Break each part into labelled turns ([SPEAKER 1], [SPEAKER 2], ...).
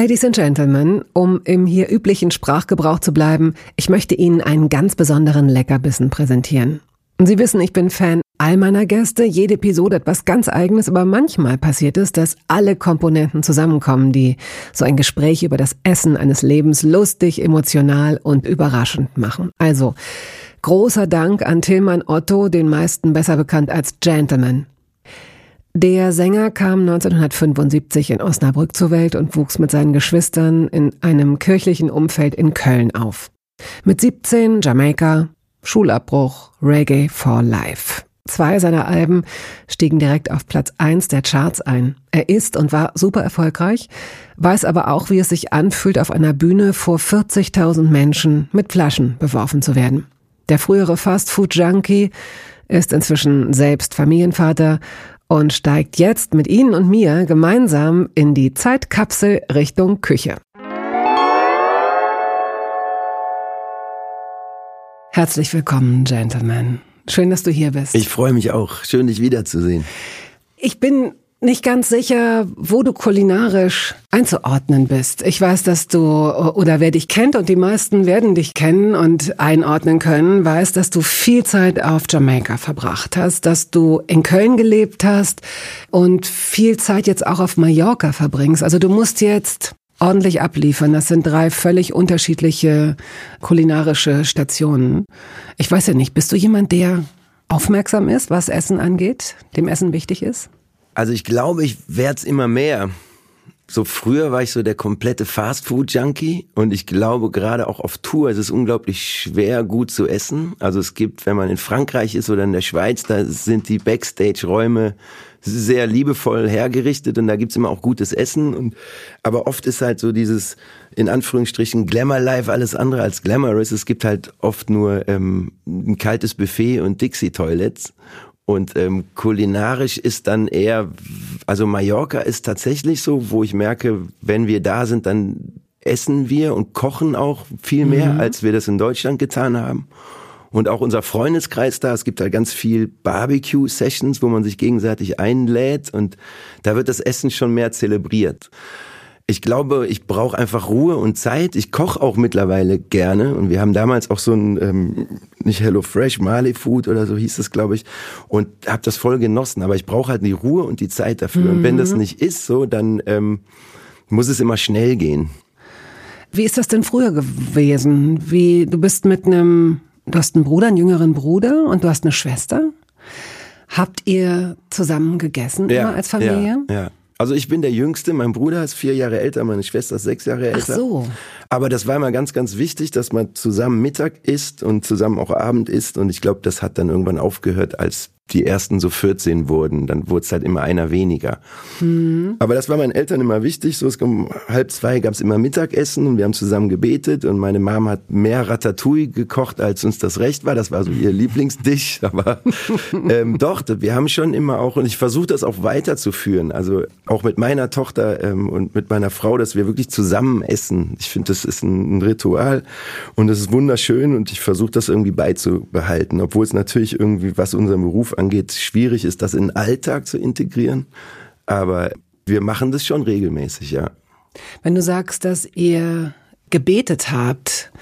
[SPEAKER 1] Ladies and Gentlemen, um im hier üblichen Sprachgebrauch zu bleiben, ich möchte Ihnen einen ganz besonderen Leckerbissen präsentieren. Sie wissen, ich bin Fan all meiner Gäste, jede Episode etwas ganz eigenes, aber manchmal passiert es, dass alle Komponenten zusammenkommen, die so ein Gespräch über das Essen eines Lebens lustig, emotional und überraschend machen. Also, großer Dank an Tilman Otto, den meisten besser bekannt als Gentleman. Der Sänger kam 1975 in Osnabrück zur Welt und wuchs mit seinen Geschwistern in einem kirchlichen Umfeld in Köln auf. Mit 17 Jamaika, Schulabbruch, Reggae for Life. Zwei seiner Alben stiegen direkt auf Platz 1 der Charts ein. Er ist und war super erfolgreich, weiß aber auch, wie es sich anfühlt, auf einer Bühne vor 40.000 Menschen mit Flaschen beworfen zu werden. Der frühere Fast-Food-Junkie ist inzwischen selbst Familienvater und steigt jetzt mit Ihnen und mir gemeinsam in die Zeitkapsel Richtung Küche. Herzlich willkommen, Gentlemen. Schön, dass du hier bist.
[SPEAKER 2] Ich freue mich auch. Schön, dich wiederzusehen.
[SPEAKER 1] Ich bin nicht ganz sicher, wo du kulinarisch einzuordnen bist. Ich weiß, dass du oder wer dich kennt und die meisten werden dich kennen und einordnen können, weiß, dass du viel Zeit auf Jamaika verbracht hast, dass du in Köln gelebt hast und viel Zeit jetzt auch auf Mallorca verbringst. Also du musst jetzt ordentlich abliefern. Das sind drei völlig unterschiedliche kulinarische Stationen. Ich weiß ja nicht, bist du jemand, der aufmerksam ist, was Essen angeht, dem Essen wichtig ist?
[SPEAKER 2] Also ich glaube, ich werde es immer mehr. So früher war ich so der komplette Fastfood-Junkie und ich glaube gerade auch auf Tour ist es unglaublich schwer, gut zu essen. Also es gibt, wenn man in Frankreich ist oder in der Schweiz, da sind die Backstage-Räume sehr liebevoll hergerichtet und da gibt's immer auch gutes Essen. Und, aber oft ist halt so dieses, in Anführungsstrichen, Glamour-Life alles andere als glamorous. Es gibt halt oft nur ähm, ein kaltes Buffet und Dixie-Toilets. Und ähm, kulinarisch ist dann eher, also Mallorca ist tatsächlich so, wo ich merke, wenn wir da sind, dann essen wir und kochen auch viel mehr, mhm. als wir das in Deutschland getan haben. Und auch unser Freundeskreis da, es gibt da ganz viel Barbecue-Sessions, wo man sich gegenseitig einlädt und da wird das Essen schon mehr zelebriert ich glaube, ich brauche einfach Ruhe und Zeit. Ich koche auch mittlerweile gerne und wir haben damals auch so ein ähm, nicht Hello Fresh, Mali Food oder so hieß es, glaube ich, und habe das voll genossen. Aber ich brauche halt die Ruhe und die Zeit dafür. Mhm. Und wenn das mhm. nicht ist, so dann ähm, muss es immer schnell gehen.
[SPEAKER 1] Wie ist das denn früher gewesen? Wie du bist mit einem, du hast einen Bruder, einen jüngeren Bruder und du hast eine Schwester. Habt ihr zusammen gegessen ja, immer als Familie?
[SPEAKER 2] Ja, ja. Also ich bin der Jüngste, mein Bruder ist vier Jahre älter, meine Schwester ist sechs Jahre älter.
[SPEAKER 1] Ach so.
[SPEAKER 2] Aber das war immer ganz, ganz wichtig, dass man zusammen Mittag isst und zusammen auch Abend isst. Und ich glaube, das hat dann irgendwann aufgehört, als die ersten so 14 wurden, dann wurde es halt immer einer weniger. Mhm. Aber das war meinen Eltern immer wichtig. So, es um halb zwei gab es immer Mittagessen und wir haben zusammen gebetet und meine Mom hat mehr Ratatouille gekocht, als uns das recht war. Das war so ihr Lieblingsdish. Aber ähm, doch, wir haben schon immer auch, und ich versuche das auch weiterzuführen. Also auch mit meiner Tochter ähm, und mit meiner Frau, dass wir wirklich zusammen essen. Ich finde, das ist ein, ein Ritual und das ist wunderschön und ich versuche das irgendwie beizubehalten, obwohl es natürlich irgendwie, was unseren Beruf angeht, schwierig ist, das in den Alltag zu integrieren. Aber wir machen das schon regelmäßig, ja.
[SPEAKER 1] Wenn du sagst, dass ihr gebetet habt,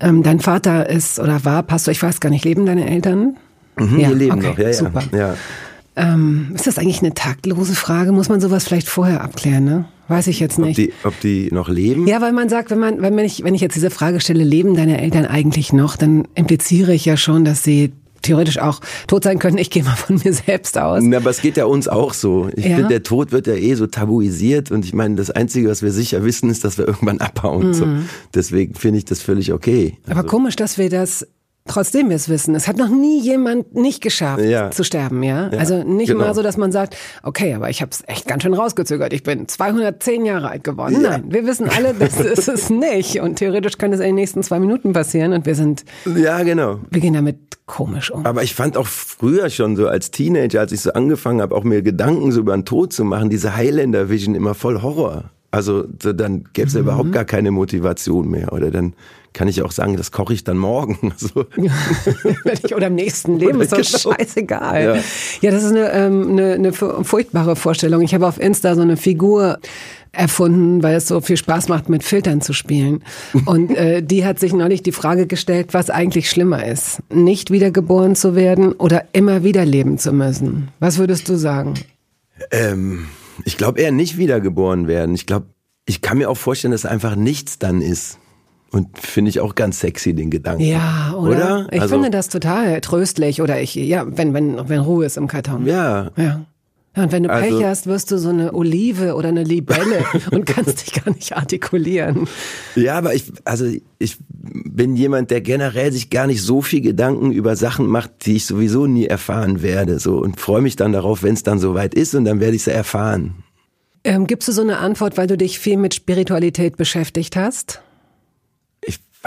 [SPEAKER 1] ähm, dein Vater ist oder war Pastor, ich weiß gar nicht, leben deine Eltern?
[SPEAKER 2] Mhm, ja, wir leben okay, noch, ja,
[SPEAKER 1] super.
[SPEAKER 2] ja. ja.
[SPEAKER 1] Ähm, ist das eigentlich eine taktlose Frage? Muss man sowas vielleicht vorher abklären, ne? Weiß ich jetzt nicht. Ob
[SPEAKER 2] die, ob die noch leben?
[SPEAKER 1] Ja, weil man sagt, wenn man, wenn ich, wenn ich jetzt diese Frage stelle, leben deine Eltern eigentlich noch, dann impliziere ich ja schon, dass sie theoretisch auch tot sein können. Ich gehe mal von mir selbst aus.
[SPEAKER 2] Na, aber es geht ja uns auch so. Ich ja. finde, der Tod wird ja eh so tabuisiert und ich meine, das Einzige, was wir sicher wissen, ist, dass wir irgendwann abhauen. Mhm. So. Deswegen finde ich das völlig okay.
[SPEAKER 1] Aber also. komisch, dass wir das trotzdem wir es wissen, es hat noch nie jemand nicht geschafft
[SPEAKER 2] Ja.
[SPEAKER 1] zu sterben, ja?
[SPEAKER 2] Ja,
[SPEAKER 1] Also nicht
[SPEAKER 2] genau.
[SPEAKER 1] mal so, dass man sagt, okay, aber ich habe es echt ganz schön rausgezögert. Ich bin 210 Jahre alt geworden. Nein, wir wissen alle, das ist es nicht. Und theoretisch könnte es in den nächsten zwei Minuten passieren und wir sind,
[SPEAKER 2] Ja, genau.
[SPEAKER 1] wir gehen damit komisch um.
[SPEAKER 2] Aber ich fand auch früher schon so als Teenager, als ich so angefangen habe, auch mir Gedanken so über den Tod zu machen, diese Highlander Vision immer voll Horror. Also so, dann gäbe es ja überhaupt gar keine Motivation mehr. Oder dann kann ich auch sagen, das koche ich dann morgen. So.
[SPEAKER 1] Ich- oder im nächsten Leben ist doch
[SPEAKER 2] Genau.
[SPEAKER 1] scheißegal. Ja.
[SPEAKER 2] Ja.
[SPEAKER 1] das ist eine, ähm, eine, eine fu- furchtbare Vorstellung. Ich habe auf Insta so eine Figur erfunden, weil es so viel Spaß macht, mit Filtern zu spielen. Und äh, die hat sich neulich die Frage gestellt, was eigentlich schlimmer ist. Nicht wiedergeboren zu werden oder immer wieder leben zu müssen. Was würdest du sagen?
[SPEAKER 2] Ähm, ich glaube eher nicht wiedergeboren werden. Ich glaube, ich kann mir auch vorstellen, dass einfach nichts dann ist. Und finde ich auch ganz sexy, den Gedanken.
[SPEAKER 1] Ja, oder?
[SPEAKER 2] Oder?
[SPEAKER 1] Ich
[SPEAKER 2] Also-
[SPEAKER 1] finde das total tröstlich. Oder ich, ja, wenn, wenn, wenn Ruhe ist im Karton.
[SPEAKER 2] Ja.
[SPEAKER 1] Ja. Ja, und wenn du
[SPEAKER 2] Also-
[SPEAKER 1] Pech hast, wirst du so eine Olive oder eine Libelle und kannst dich gar nicht artikulieren.
[SPEAKER 2] Ja, aber ich, also ich bin jemand, der generell sich gar nicht so viel Gedanken über Sachen macht, die ich sowieso nie erfahren werde. So und freue mich dann darauf, wenn es dann soweit ist und dann werde ich es erfahren.
[SPEAKER 1] Ähm, gibst du so eine Antwort, weil du dich viel mit Spiritualität beschäftigt hast?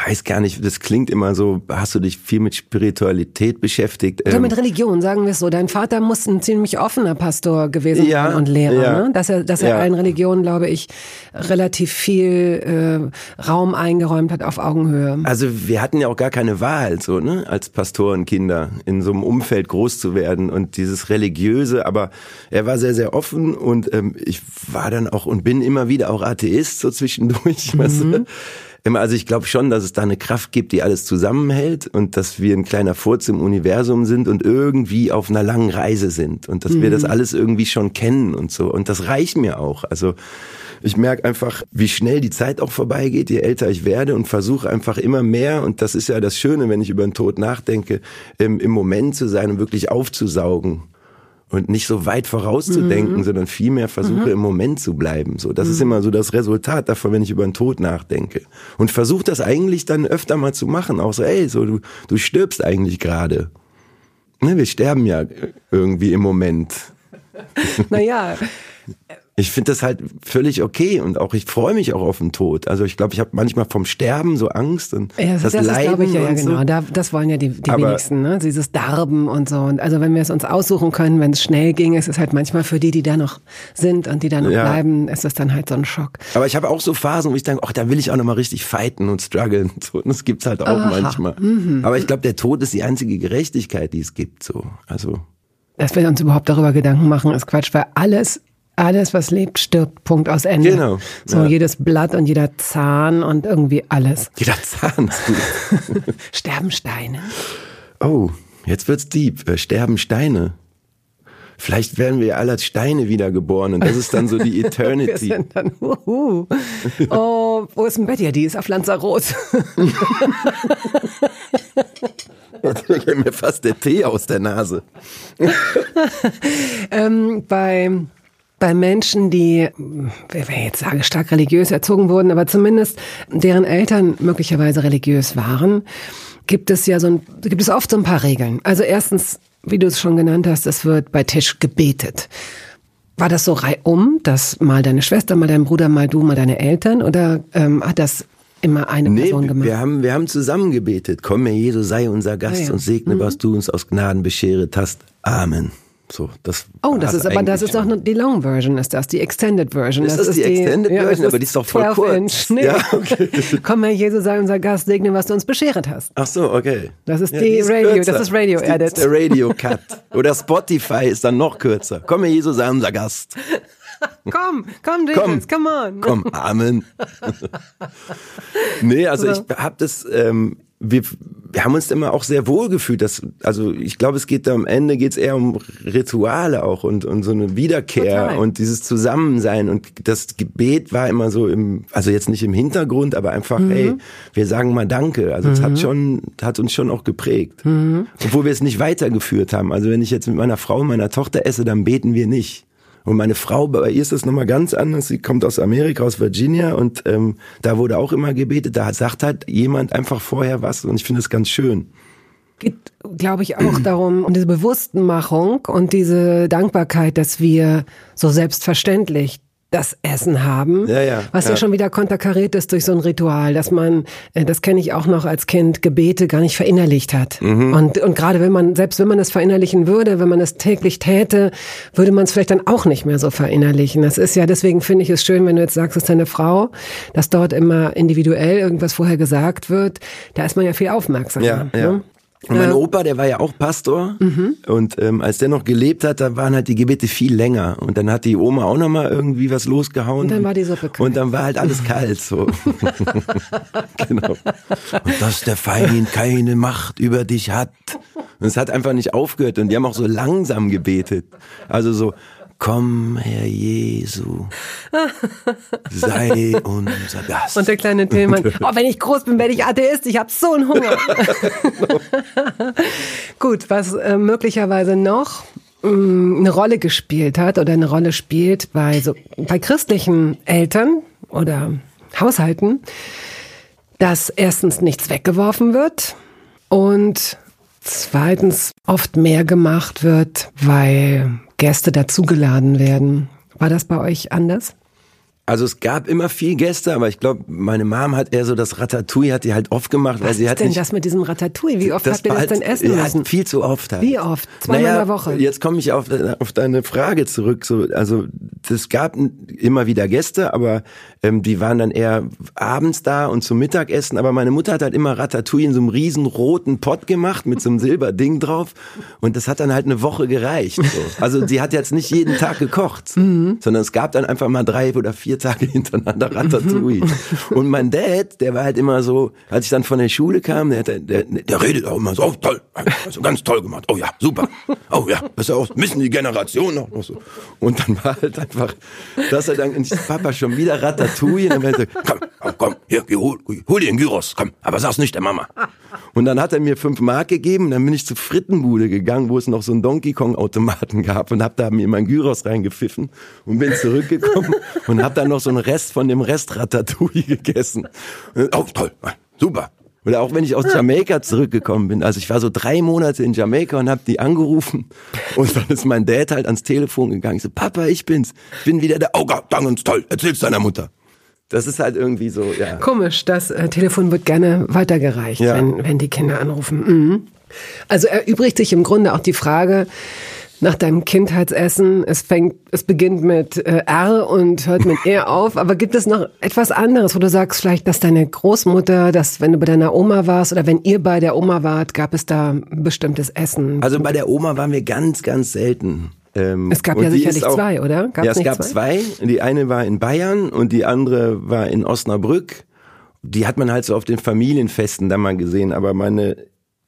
[SPEAKER 2] Weiß gar nicht, das klingt immer so, hast du dich viel mit Spiritualität beschäftigt?
[SPEAKER 1] Oder
[SPEAKER 2] Ähm,
[SPEAKER 1] mit Religion, sagen wir es so. Dein Vater muss ein ziemlich offener Pastor gewesen
[SPEAKER 2] Ja,
[SPEAKER 1] sein und Lehrer,
[SPEAKER 2] ja.
[SPEAKER 1] ne? Dass er, dass er
[SPEAKER 2] Ja.
[SPEAKER 1] allen Religionen, glaube ich, relativ viel äh, Raum eingeräumt hat auf Augenhöhe.
[SPEAKER 2] Also wir hatten ja auch gar keine Wahl, so ne, als Pastorenkinder in so einem Umfeld groß zu werden und dieses religiöse. Aber er war sehr sehr offen und ähm, ich war dann auch und bin immer wieder auch Atheist so zwischendurch. Weißt du? Also ich glaube schon, dass es da eine Kraft gibt, die alles zusammenhält und dass wir ein kleiner Furz im Universum sind und irgendwie auf einer langen Reise sind und dass wir das alles irgendwie schon kennen und so. Und das reicht mir auch. Also ich merke einfach, wie schnell die Zeit auch vorbeigeht, je älter ich werde und versuche einfach immer mehr, und das ist ja das Schöne, wenn ich über den Tod nachdenke, im, im Moment zu sein und wirklich aufzusaugen. Und nicht so weit vorauszudenken, sondern vielmehr versuche im Moment zu bleiben. So, das ist immer so das Resultat davon, wenn ich über den Tod nachdenke. Und versuche das eigentlich dann öfter mal zu machen. Auch so, ey, so du, du stirbst eigentlich gerade. Ne, wir sterben ja irgendwie im Moment.
[SPEAKER 1] Naja,
[SPEAKER 2] Ich finde das halt völlig okay und auch ich freue mich auch auf den Tod. Also ich glaube, ich habe manchmal vom Sterben so Angst und
[SPEAKER 1] ja, das,
[SPEAKER 2] das,
[SPEAKER 1] das ist,
[SPEAKER 2] Leiden
[SPEAKER 1] glaube ich, ja, ja genau.
[SPEAKER 2] so.
[SPEAKER 1] Da, das wollen ja die, die
[SPEAKER 2] Aber-
[SPEAKER 1] wenigsten, ne? Dieses Darben und so. Und also wenn wir es uns aussuchen können, wenn es schnell ging, ist es halt manchmal für die, die da noch sind und die da noch
[SPEAKER 2] Ja.
[SPEAKER 1] bleiben, ist es dann halt so ein Schock.
[SPEAKER 2] Aber ich habe auch so Phasen, wo ich denke, ach, da will ich auch noch mal richtig fighten und strugglen. So, und das gibt's halt auch
[SPEAKER 1] Aha. Mhm.
[SPEAKER 2] manchmal. Aber ich glaube, der Tod ist die einzige Gerechtigkeit, die es gibt. So, also
[SPEAKER 1] Dass wir uns überhaupt darüber Gedanken machen, ist Quatsch, weil alles, alles, was lebt, stirbt. Punkt aus Ende.
[SPEAKER 2] Genau.
[SPEAKER 1] So
[SPEAKER 2] Ja.
[SPEAKER 1] jedes Blatt und jeder Zahn und irgendwie alles.
[SPEAKER 2] jeder Zahn.
[SPEAKER 1] Sterben Steine.
[SPEAKER 2] Oh, jetzt wird's deep. Äh, sterben Steine. Vielleicht werden wir alle als Steine wiedergeboren und das ist dann so die
[SPEAKER 1] Wir
[SPEAKER 2] Eternity.
[SPEAKER 1] sind dann, uhu. Oh, wo ist denn Betty? Die ist auf Lanzarote.
[SPEAKER 2] Jetzt geht mir fast der Tee aus der Nase.
[SPEAKER 1] ähm, bei, bei Menschen, die, wenn ich jetzt sage, stark religiös erzogen wurden, aber zumindest deren Eltern möglicherweise religiös waren, gibt es ja so ein, gibt es oft so ein paar Regeln. Also erstens, wie du es schon genannt hast, es wird bei Tisch gebetet. War das so reihum, dass mal deine Schwester, mal dein Bruder, mal du, mal deine Eltern oder ähm, hat das immer eine
[SPEAKER 2] Nee,
[SPEAKER 1] Person gemacht?
[SPEAKER 2] wir haben, wir haben zusammen gebetet. Komm, Herr Jesus, sei unser Gast
[SPEAKER 1] Ah, ja.
[SPEAKER 2] und segne, was du uns aus Gnaden bescheret hast. Amen. So, das
[SPEAKER 1] Oh, das ist aber das ist doch die Long Version, ist das, die Extended Version.
[SPEAKER 2] Ist das die Extended
[SPEAKER 1] ja,
[SPEAKER 2] Version?
[SPEAKER 1] das
[SPEAKER 2] Aber die ist doch voll
[SPEAKER 1] 12
[SPEAKER 2] kurz.
[SPEAKER 1] Nee.
[SPEAKER 2] Ja, okay.
[SPEAKER 1] Komm, Herr Jesus, sei unser Gast, segne, was du uns bescheret hast.
[SPEAKER 2] Ach so, okay.
[SPEAKER 1] Das ist die Radio- das ist Radio
[SPEAKER 2] Das
[SPEAKER 1] Edit.
[SPEAKER 2] ist der Radio Cut. Oder Spotify ist dann noch kürzer. Komm, Herr Jesus, sei unser Gast.
[SPEAKER 1] Komm, komm, Jesus,
[SPEAKER 2] Komm.
[SPEAKER 1] come on.
[SPEAKER 2] Komm, Amen. nee, also ich hab das, ähm, wir, wir haben uns immer auch sehr wohl gefühlt. Dass, also ich glaube, es geht da am Ende geht's eher um Rituale auch und, und so eine Wiederkehr
[SPEAKER 1] Total.
[SPEAKER 2] und dieses Zusammensein. Und das Gebet war immer so im, also jetzt nicht im Hintergrund, aber einfach,
[SPEAKER 1] Mhm.
[SPEAKER 2] hey, wir sagen mal Danke. Also es hat schon, hat uns schon auch geprägt.
[SPEAKER 1] Mhm.
[SPEAKER 2] Obwohl wir es nicht weitergeführt haben. Also wenn ich jetzt mit meiner Frau und meiner Tochter esse, dann beten wir nicht. Und meine Frau, bei ihr ist das nochmal ganz anders. Sie kommt aus Amerika, aus Virginia und ähm, da wurde auch immer gebetet. Da sagt halt jemand einfach vorher was und ich finde das ganz schön.
[SPEAKER 1] geht, glaube ich, auch darum, um diese Bewusstmachung und diese Dankbarkeit, dass wir so selbstverständlich das Essen haben,
[SPEAKER 2] ja, ja,
[SPEAKER 1] was ja. ja. schon wieder konterkariert ist durch so ein Ritual, dass man, äh, das kenne ich auch noch als Kind, Gebete gar nicht verinnerlicht hat. Mhm. Und, und gerade wenn man, selbst wenn man es verinnerlichen würde, wenn man es täglich täte, würde man es vielleicht dann auch nicht mehr so verinnerlichen. Das ist ja, deswegen finde ich es schön, wenn du jetzt sagst, es ist deine Frau, dass dort immer individuell irgendwas vorher gesagt wird, da ist man ja viel aufmerksamer.
[SPEAKER 2] Ja, ja. Ne? Und mein Opa, der war ja auch Pastor mhm. und ähm, als der noch gelebt hat, da waren halt die Gebete viel länger und dann hat die Oma auch noch mal irgendwie was losgehauen
[SPEAKER 1] und dann war die Suppe
[SPEAKER 2] kalt. und dann war halt alles kalt so. genau. Und dass der Feind keine Macht über dich hat. Und es hat einfach nicht aufgehört und die haben auch so langsam gebetet. Also so Komm, Herr Jesu, sei unser Gast.
[SPEAKER 1] Und der kleine Tillmann, oh, wenn ich groß bin, werde ich Atheist, ich habe so einen Hunger. Gut, was äh, möglicherweise noch mh, mm, eine Rolle gespielt hat oder eine Rolle spielt bei, so, bei christlichen Eltern oder Haushalten, dass erstens nichts weggeworfen wird und zweitens oft mehr gemacht wird, weil Gäste dazugeladen werden. War das bei euch anders?
[SPEAKER 2] Also es gab immer viel Gäste, aber ich glaube, meine Mom hat eher so das Ratatouille hat die halt oft gemacht,
[SPEAKER 1] Was
[SPEAKER 2] weil sie
[SPEAKER 1] hat
[SPEAKER 2] denn
[SPEAKER 1] nicht, das mit diesem Ratatouille? Wie oft habt ihr das halt, denn essen müssen?
[SPEAKER 2] Viel zu oft. Halt.
[SPEAKER 1] Wie oft? Zweimal naja, in der Woche.
[SPEAKER 2] Jetzt komme ich auf, auf deine Frage zurück. So, also es gab immer wieder Gäste, aber ähm, die waren dann eher abends da und zum Mittagessen. Aber meine Mutter hat halt immer Ratatouille in so einem riesen roten Pott gemacht mit so einem Silberding drauf und das hat dann halt eine Woche gereicht. So. Also sie hat jetzt nicht jeden Tag gekocht, mhm. sondern es gab dann einfach mal drei oder vier Tage hintereinander an der Ratatouille. Und mein Dad, der war halt immer so, als ich dann von der Schule kam, der, der, der, der redet auch immer so, oh toll, also ganz toll gemacht, oh ja, super, oh ja, das ist ja auch, müssen die Generationen auch noch so. Und dann war halt einfach, dass er dann, und Papa schon wieder Ratatouille, und dann war er so, komm, komm, komm, hier, hol, hol dir den Gyros, komm, aber sag's nicht der Mama. Und dann hat er mir fünf Mark gegeben, dann bin ich zur Frittenbude gegangen, wo es noch so einen Donkey Kong Automaten gab und hab da mir mein Gyros reingepfiffen und bin zurückgekommen und hab dann noch so einen Rest von dem Rest Ratatouille gegessen. Oh, toll, super. Oder auch wenn ich aus Jamaika zurückgekommen bin. Also ich war so drei Monate in Jamaika und hab die angerufen. Und dann ist mein Dad halt ans Telefon gegangen. Ich so, Papa, ich bin's. Ich bin wieder der. Oh Gott, ganz toll. Erzähl's deiner Mutter. Das ist halt irgendwie so, ja.
[SPEAKER 1] Komisch, das äh, Telefon wird gerne weitergereicht, ja. wenn, wenn die Kinder anrufen. Mhm. Also erübrigt sich im Grunde auch die Frage, nach deinem Kindheitsessen. Es fängt, es beginnt mit äh, R und hört mit E auf. Aber gibt es noch etwas anderes, wo du sagst vielleicht, dass deine Großmutter, dass wenn du bei deiner Oma warst oder wenn ihr bei der Oma wart, gab es da bestimmtes Essen?
[SPEAKER 2] Also bei der Oma waren wir ganz, ganz selten.
[SPEAKER 1] Ähm, es gab ja sicherlich auch, zwei, oder?
[SPEAKER 2] Gab's ja, es gab zwei? zwei. Die eine war in Bayern und die andere war in Osnabrück. Die hat man halt so auf den Familienfesten da mal gesehen. Aber meine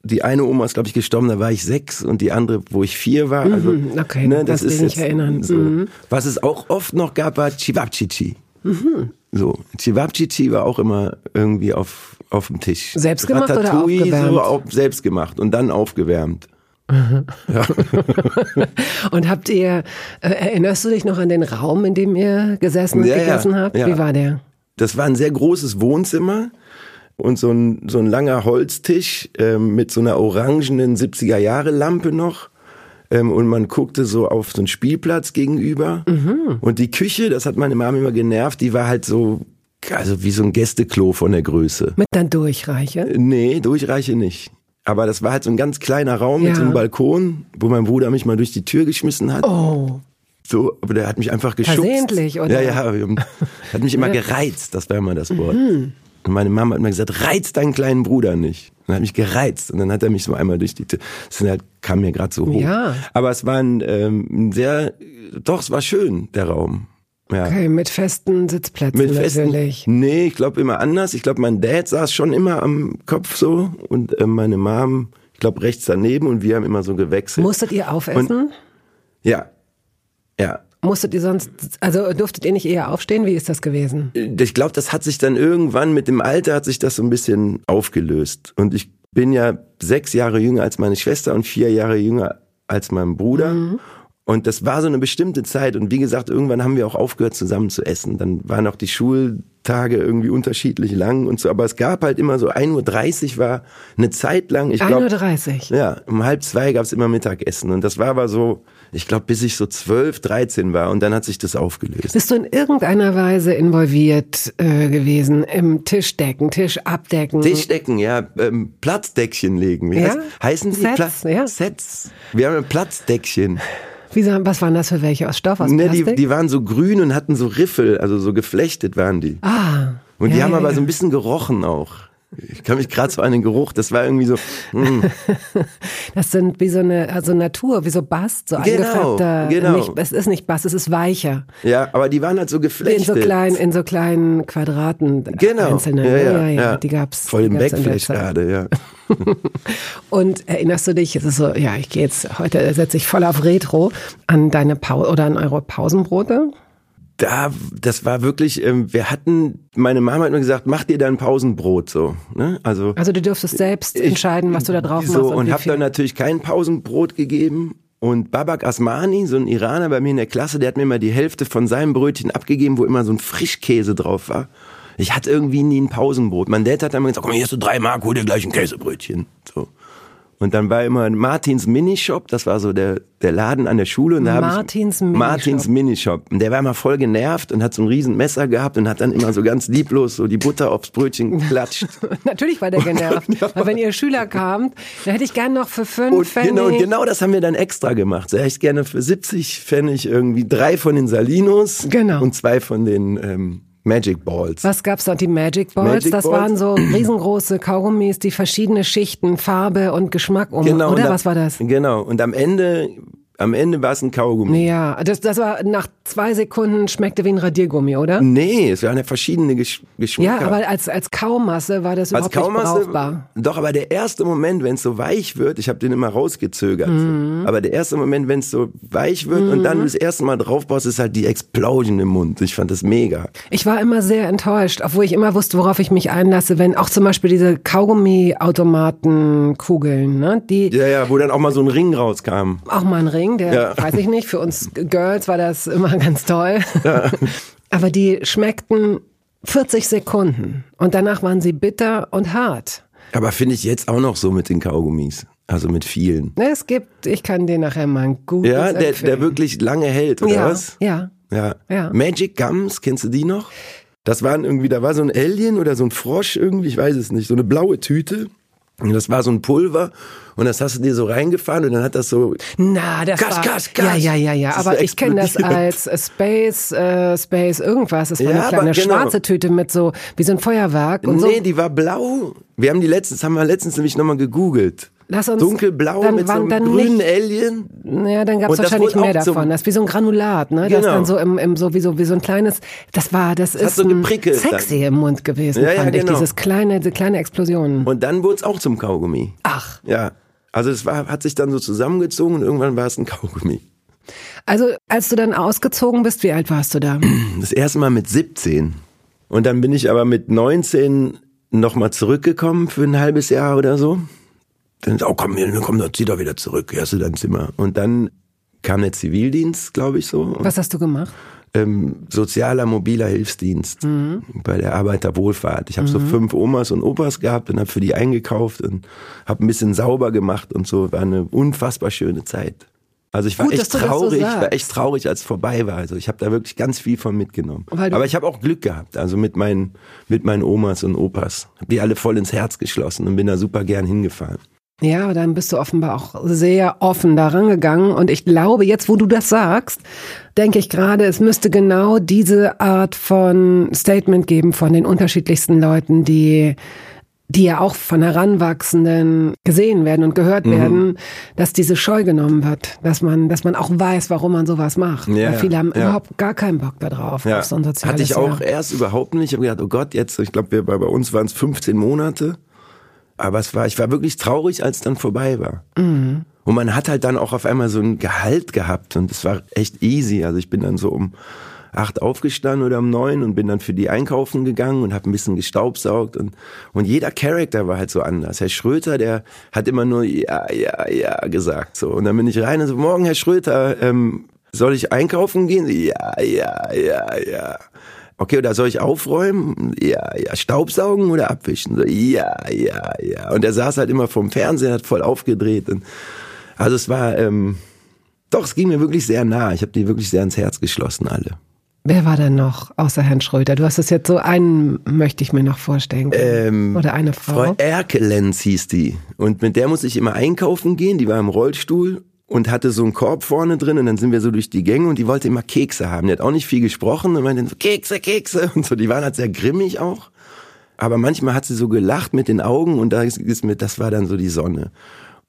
[SPEAKER 2] die eine Oma ist, glaube ich, gestorben, da war ich sechs und die andere, wo ich vier war. Also,
[SPEAKER 1] mhm, okay, ne, das, das ist jetzt erinnern.
[SPEAKER 2] So. Mhm. Was es auch oft noch gab, war Chivapchichi. Mhm. So, Chivapchichi war auch immer irgendwie auf, auf dem Tisch.
[SPEAKER 1] Selbstgemacht oder aufgewärmt? So
[SPEAKER 2] auch selbstgemacht und dann aufgewärmt.
[SPEAKER 1] Ja. und habt ihr, äh, erinnerst du dich noch an den Raum, in dem ihr gesessen und ja, gegessen habt? Wie war der?
[SPEAKER 2] Das war ein sehr großes Wohnzimmer und so ein, so ein langer Holztisch ähm, mit so einer orangenen 70er Jahre Lampe noch. Ähm, und man guckte so auf so einen Spielplatz gegenüber. Mhm. Und die Küche, das hat meine Mama immer genervt, die war halt so, also wie so ein Gästeklo von der Größe.
[SPEAKER 1] Mit dann Durchreiche?
[SPEAKER 2] Nee, Durchreiche nicht. Aber das war halt so ein ganz kleiner Raum ja. mit so einem Balkon, wo mein Bruder mich mal durch die Tür geschmissen hat.
[SPEAKER 1] Oh.
[SPEAKER 2] So, aber der hat mich einfach geschubst.
[SPEAKER 1] Versehentlich, oder?
[SPEAKER 2] Ja, ja, hat mich immer gereizt, das war immer das Wort. Mhm. Und meine Mama hat mir gesagt, reiz deinen kleinen Bruder nicht. Und hat mich gereizt. Und dann hat er mich so einmal durch die Tür. Das halt, kam mir gerade so hoch.
[SPEAKER 1] Ja.
[SPEAKER 2] Aber es war ein ähm, sehr, doch, es war schön, der Raum. Ja.
[SPEAKER 1] Okay, mit festen Sitzplätzen mit festen, natürlich.
[SPEAKER 2] Nee, ich glaube immer anders. Ich glaube, mein Dad saß schon immer am Kopf so und äh, meine Mom, ich glaube, rechts daneben und wir haben immer so gewechselt.
[SPEAKER 1] Musstet ihr aufessen? Und,
[SPEAKER 2] ja. Ja.
[SPEAKER 1] Musstet ihr sonst, also durftet ihr nicht eher aufstehen? Wie ist das gewesen?
[SPEAKER 2] Ich glaube, das hat sich dann irgendwann mit dem Alter hat sich das so ein bisschen aufgelöst. Und ich bin ja sechs Jahre jünger als meine Schwester und vier Jahre jünger als mein Bruder. Mhm. Und das war so eine bestimmte Zeit. Und wie gesagt, irgendwann haben wir auch aufgehört, zusammen zu essen. Dann waren auch die Schultage Tage irgendwie unterschiedlich lang und so. Aber es gab halt immer so 1.30 Uhr war eine Zeit lang. Ich glaub,
[SPEAKER 1] 1.30 Uhr?
[SPEAKER 2] Ja, um halb zwei gab's immer Mittagessen. Und das war aber so, ich glaube, bis ich so 12, 13 war. Und dann hat sich das aufgelöst.
[SPEAKER 1] Bist du in irgendeiner Weise involviert äh, gewesen im Tischdecken, Tischabdecken?
[SPEAKER 2] Tischdecken, ja. Ähm, Platzdeckchen legen. Wie
[SPEAKER 1] Ja?
[SPEAKER 2] heißt, heißen die
[SPEAKER 1] Sets,
[SPEAKER 2] Pla
[SPEAKER 1] ja.
[SPEAKER 2] Sets? Wir haben ein Platzdeckchen.
[SPEAKER 1] Wie, was waren das für welche? Aus Stoff, aus
[SPEAKER 2] Ne,
[SPEAKER 1] Plastik?
[SPEAKER 2] die, die waren so grün und hatten so Riffel, also so geflechtet waren die.
[SPEAKER 1] ah.
[SPEAKER 2] Und die
[SPEAKER 1] ja,
[SPEAKER 2] haben
[SPEAKER 1] ja,
[SPEAKER 2] aber
[SPEAKER 1] ja.
[SPEAKER 2] so ein bisschen gerochen auch. Ich kann mich gerade so an den Geruch, das war irgendwie so, mm,
[SPEAKER 1] Das sind wie so eine also Natur, wie so Bast, so
[SPEAKER 2] Genau,
[SPEAKER 1] angefärbter.
[SPEAKER 2] genau.
[SPEAKER 1] Nicht, es ist nicht Bast, es ist weicher.
[SPEAKER 2] ja, aber die waren halt so
[SPEAKER 1] In
[SPEAKER 2] geflechtet.
[SPEAKER 1] so kleinen, in so kleinen Quadraten.
[SPEAKER 2] Genau.
[SPEAKER 1] Einzelne.
[SPEAKER 2] Ja, ja,
[SPEAKER 1] ja, ja. Die gab's.
[SPEAKER 2] Voll im
[SPEAKER 1] in
[SPEAKER 2] Backflash gerade, ja.
[SPEAKER 1] Und erinnerst du dich, es ist so, ja, ich gehe jetzt, heute setze ich voll auf Retro, an deine Pause oder an eure Pausenbrote?
[SPEAKER 2] Da, das war wirklich, ähm, wir hatten, meine Mama hat mir gesagt, mach dir dein Pausenbrot so. Ne? Also
[SPEAKER 1] Also du dürftest selbst
[SPEAKER 2] ich-
[SPEAKER 1] entscheiden, was du da drauf
[SPEAKER 2] so,
[SPEAKER 1] machst.
[SPEAKER 2] und habe
[SPEAKER 1] viel.
[SPEAKER 2] dann natürlich kein Pausenbrot gegeben. Und Babak Asmani, so ein Iraner bei mir in der Klasse, der hat mir mal die Hälfte von seinem Brötchen abgegeben, wo immer so ein Frischkäse drauf war. Ich hatte irgendwie nie ein Pausenbrot. Mein Dad hat dann immer gesagt, komm, hier hast du drei Mark, hol dir gleich ein Käsebrötchen. So. Und dann war immer Martins Minishop, das war so der, der Laden an der Schule. Und da
[SPEAKER 1] Martins
[SPEAKER 2] ich,
[SPEAKER 1] Minishop.
[SPEAKER 2] Martins Minishop. Und der war immer voll genervt und hat so ein riesen Messer gehabt und hat dann immer so ganz lieblos so die Butter aufs Brötchen geklatscht.
[SPEAKER 1] Natürlich war der genervt. Weil wenn ihr Schüler kamt, dann hätte ich gern noch für fünf
[SPEAKER 2] Und
[SPEAKER 1] Pfennig.
[SPEAKER 2] genau, und genau das haben wir dann extra gemacht. Sehr echt gerne für 70 Pfennig irgendwie drei von den Salinos
[SPEAKER 1] Genau.
[SPEAKER 2] und zwei von den ähm, Magic Balls.
[SPEAKER 1] Was gab's da? Die Magic Balls?
[SPEAKER 2] Magic
[SPEAKER 1] das
[SPEAKER 2] Balls.
[SPEAKER 1] waren so riesengroße Kaugummis, die verschiedene Schichten, Farbe und Geschmack um.
[SPEAKER 2] Genau,
[SPEAKER 1] Oder
[SPEAKER 2] am-
[SPEAKER 1] was war das?
[SPEAKER 2] Genau. Und am Ende, am Ende war es ein Kaugummi.
[SPEAKER 1] Ja, das, das war nach zwei Sekunden schmeckte wie ein Radiergummi, oder?
[SPEAKER 2] Nee, es waren ja verschiedene Gesch Geschmäcker.
[SPEAKER 1] Ja, aber als, als Kaumasse war das
[SPEAKER 2] als
[SPEAKER 1] überhaupt nicht
[SPEAKER 2] Kaumasse,
[SPEAKER 1] brauchbar.
[SPEAKER 2] doch, aber der erste Moment, wenn es so weich wird, ich habe den immer rausgezögert, so. aber der erste Moment, wenn es so weich wird und dann das erste Mal drauf baust, ist halt die Explosion im Mund. Ich fand das mega.
[SPEAKER 1] Ich war immer sehr enttäuscht, obwohl ich immer wusste, worauf ich mich einlasse, wenn auch zum Beispiel diese Kaugummi-Automaten-Kugeln, ne, die
[SPEAKER 2] Ja, ja, wo dann auch mal so ein Ring rauskam.
[SPEAKER 1] auch mal ein Ring, der
[SPEAKER 2] Ja.
[SPEAKER 1] weiß ich nicht, für uns Girls war das immer ganz toll. Aber die schmeckten 40 Sekunden und danach waren sie bitter und hart.
[SPEAKER 2] Aber finde ich jetzt auch noch so mit den Kaugummis. Also mit vielen.
[SPEAKER 1] Ne, Es gibt, ich kann dir nachher mal ein gutes
[SPEAKER 2] Ja, der,
[SPEAKER 1] empfehlen.
[SPEAKER 2] der wirklich lange hält, oder
[SPEAKER 1] ja,
[SPEAKER 2] was?
[SPEAKER 1] Ja,
[SPEAKER 2] Ja.
[SPEAKER 1] Ja.
[SPEAKER 2] Magic Gums, kennst du die noch? Das waren irgendwie, da war so ein Alien oder so ein Frosch irgendwie, ich weiß es nicht, so eine blaue Tüte. Und das war so ein Pulver und das hast du dir so reingefahren und dann hat das so
[SPEAKER 1] Na, das
[SPEAKER 2] Gas,
[SPEAKER 1] war,
[SPEAKER 2] Gas, Gas.
[SPEAKER 1] ja, ja, ja, ja.
[SPEAKER 2] Ist
[SPEAKER 1] Aber ich kenne das als äh, Space, äh, Space irgendwas. Das war
[SPEAKER 2] Ja,
[SPEAKER 1] eine kleine
[SPEAKER 2] genau.
[SPEAKER 1] schwarze Tüte mit so wie so ein Feuerwerk und
[SPEAKER 2] nee,
[SPEAKER 1] so.
[SPEAKER 2] die war blau. Wir haben die letztens, haben wir letztens nämlich nochmal gegoogelt.
[SPEAKER 1] Lass uns-
[SPEAKER 2] Dunkelblau
[SPEAKER 1] dann
[SPEAKER 2] mit so einem
[SPEAKER 1] dann
[SPEAKER 2] grünen
[SPEAKER 1] nicht-
[SPEAKER 2] Alien.
[SPEAKER 1] Naja, dann gab es
[SPEAKER 2] das
[SPEAKER 1] wahrscheinlich mehr davon. Das ist wie so ein Granulat, ne? Das
[SPEAKER 2] Genau.
[SPEAKER 1] dann so im, im so wie so wie so ein kleines. Das war, das
[SPEAKER 2] hat
[SPEAKER 1] ist
[SPEAKER 2] so
[SPEAKER 1] sexy im Mund gewesen,
[SPEAKER 2] Ja, ja,
[SPEAKER 1] fand ich.
[SPEAKER 2] genau.
[SPEAKER 1] Dieses kleine, diese kleine Explosion.
[SPEAKER 2] Und dann wurde es auch zum Kaugummi.
[SPEAKER 1] Ach,
[SPEAKER 2] Ja. Also es war, hat sich dann so zusammengezogen und irgendwann war es ein Kaugummi.
[SPEAKER 1] also als du dann ausgezogen bist, wie alt warst du da?
[SPEAKER 2] Das erste Mal mit 17. Und dann bin ich aber mit 19 nochmal zurückgekommen für ein halbes Jahr oder so. Dann, oh komm, komm, dann zieh doch wieder zurück, hier hast du dein Zimmer. Und dann kam der Zivildienst, glaube ich so.
[SPEAKER 1] Was hast du gemacht?
[SPEAKER 2] ähm, sozialer mobiler Hilfsdienst bei der Arbeiterwohlfahrt. Ich habe so fünf Omas und Opas gehabt und habe für die eingekauft und habe ein bisschen sauber gemacht und so. War eine unfassbar schöne Zeit. Also ich war
[SPEAKER 1] Gut,
[SPEAKER 2] echt
[SPEAKER 1] so
[SPEAKER 2] traurig, ich war echt traurig, als es vorbei war. Also ich habe da wirklich ganz viel von mitgenommen. Aber ich habe auch Glück gehabt, also mit meinen mit meinen Omas und Opas. Hab die alle voll ins Herz geschlossen und bin da super gern hingefahren.
[SPEAKER 1] Ja, aber dann bist du offenbar auch sehr offen da rangegangen. Und ich glaube, jetzt, wo du das sagst, denke ich gerade, es müsste genau diese Art von Statement geben von den unterschiedlichsten Leuten, die die ja auch von Heranwachsenden gesehen werden und gehört
[SPEAKER 2] Mhm.
[SPEAKER 1] werden, dass diese Scheu genommen wird, dass man, dass man auch weiß, warum man sowas macht.
[SPEAKER 2] Ja,
[SPEAKER 1] Weil viele haben
[SPEAKER 2] ja.
[SPEAKER 1] überhaupt gar keinen Bock darauf,
[SPEAKER 2] Ja,
[SPEAKER 1] auf so ein soziales
[SPEAKER 2] hatte ich auch
[SPEAKER 1] Jahr.
[SPEAKER 2] erst überhaupt nicht. Ich habe gedacht, oh Gott, jetzt, ich glaube, bei bei uns waren es 15 Monate. Aber es war, ich war wirklich traurig, als es dann vorbei war.
[SPEAKER 1] Mhm.
[SPEAKER 2] Und man hat halt dann auch auf einmal so ein Gehalt gehabt und es war echt easy. Also ich bin dann so um acht aufgestanden oder um neun und bin dann für die einkaufen gegangen und habe ein bisschen gestaubsaugt und und jeder Charakter war halt so anders. Herr Schröter, der hat immer nur ja ja ja gesagt so und dann bin ich rein und so morgen Herr Schröter, ähm, soll ich einkaufen gehen? Ja ja ja ja. Okay, oder soll ich aufräumen? Ja, ja. Staubsaugen oder abwischen? So, ja, ja, ja. Und er saß halt immer vorm Fernseher, hat voll aufgedreht. Und also es war, ähm, doch, es ging mir wirklich sehr nah. Ich habe die wirklich sehr ins Herz geschlossen, alle.
[SPEAKER 1] Wer war denn noch außer Herrn Schröder? Du hast es jetzt so einen, möchte ich mir noch vorstellen.
[SPEAKER 2] Ähm,
[SPEAKER 1] Oder eine Frau.
[SPEAKER 2] Frau Erkelenz hieß die. Und mit der musste ich immer einkaufen gehen. Die war im Rollstuhl und hatte so einen Korb vorne drin und dann sind wir so durch die Gänge und die wollte immer Kekse haben. Die hat auch nicht viel gesprochen und meinte so, Kekse, Kekse und so. Die waren halt sehr grimmig auch. Aber manchmal hat sie so gelacht mit den Augen und da ist mir, das war dann so die Sonne.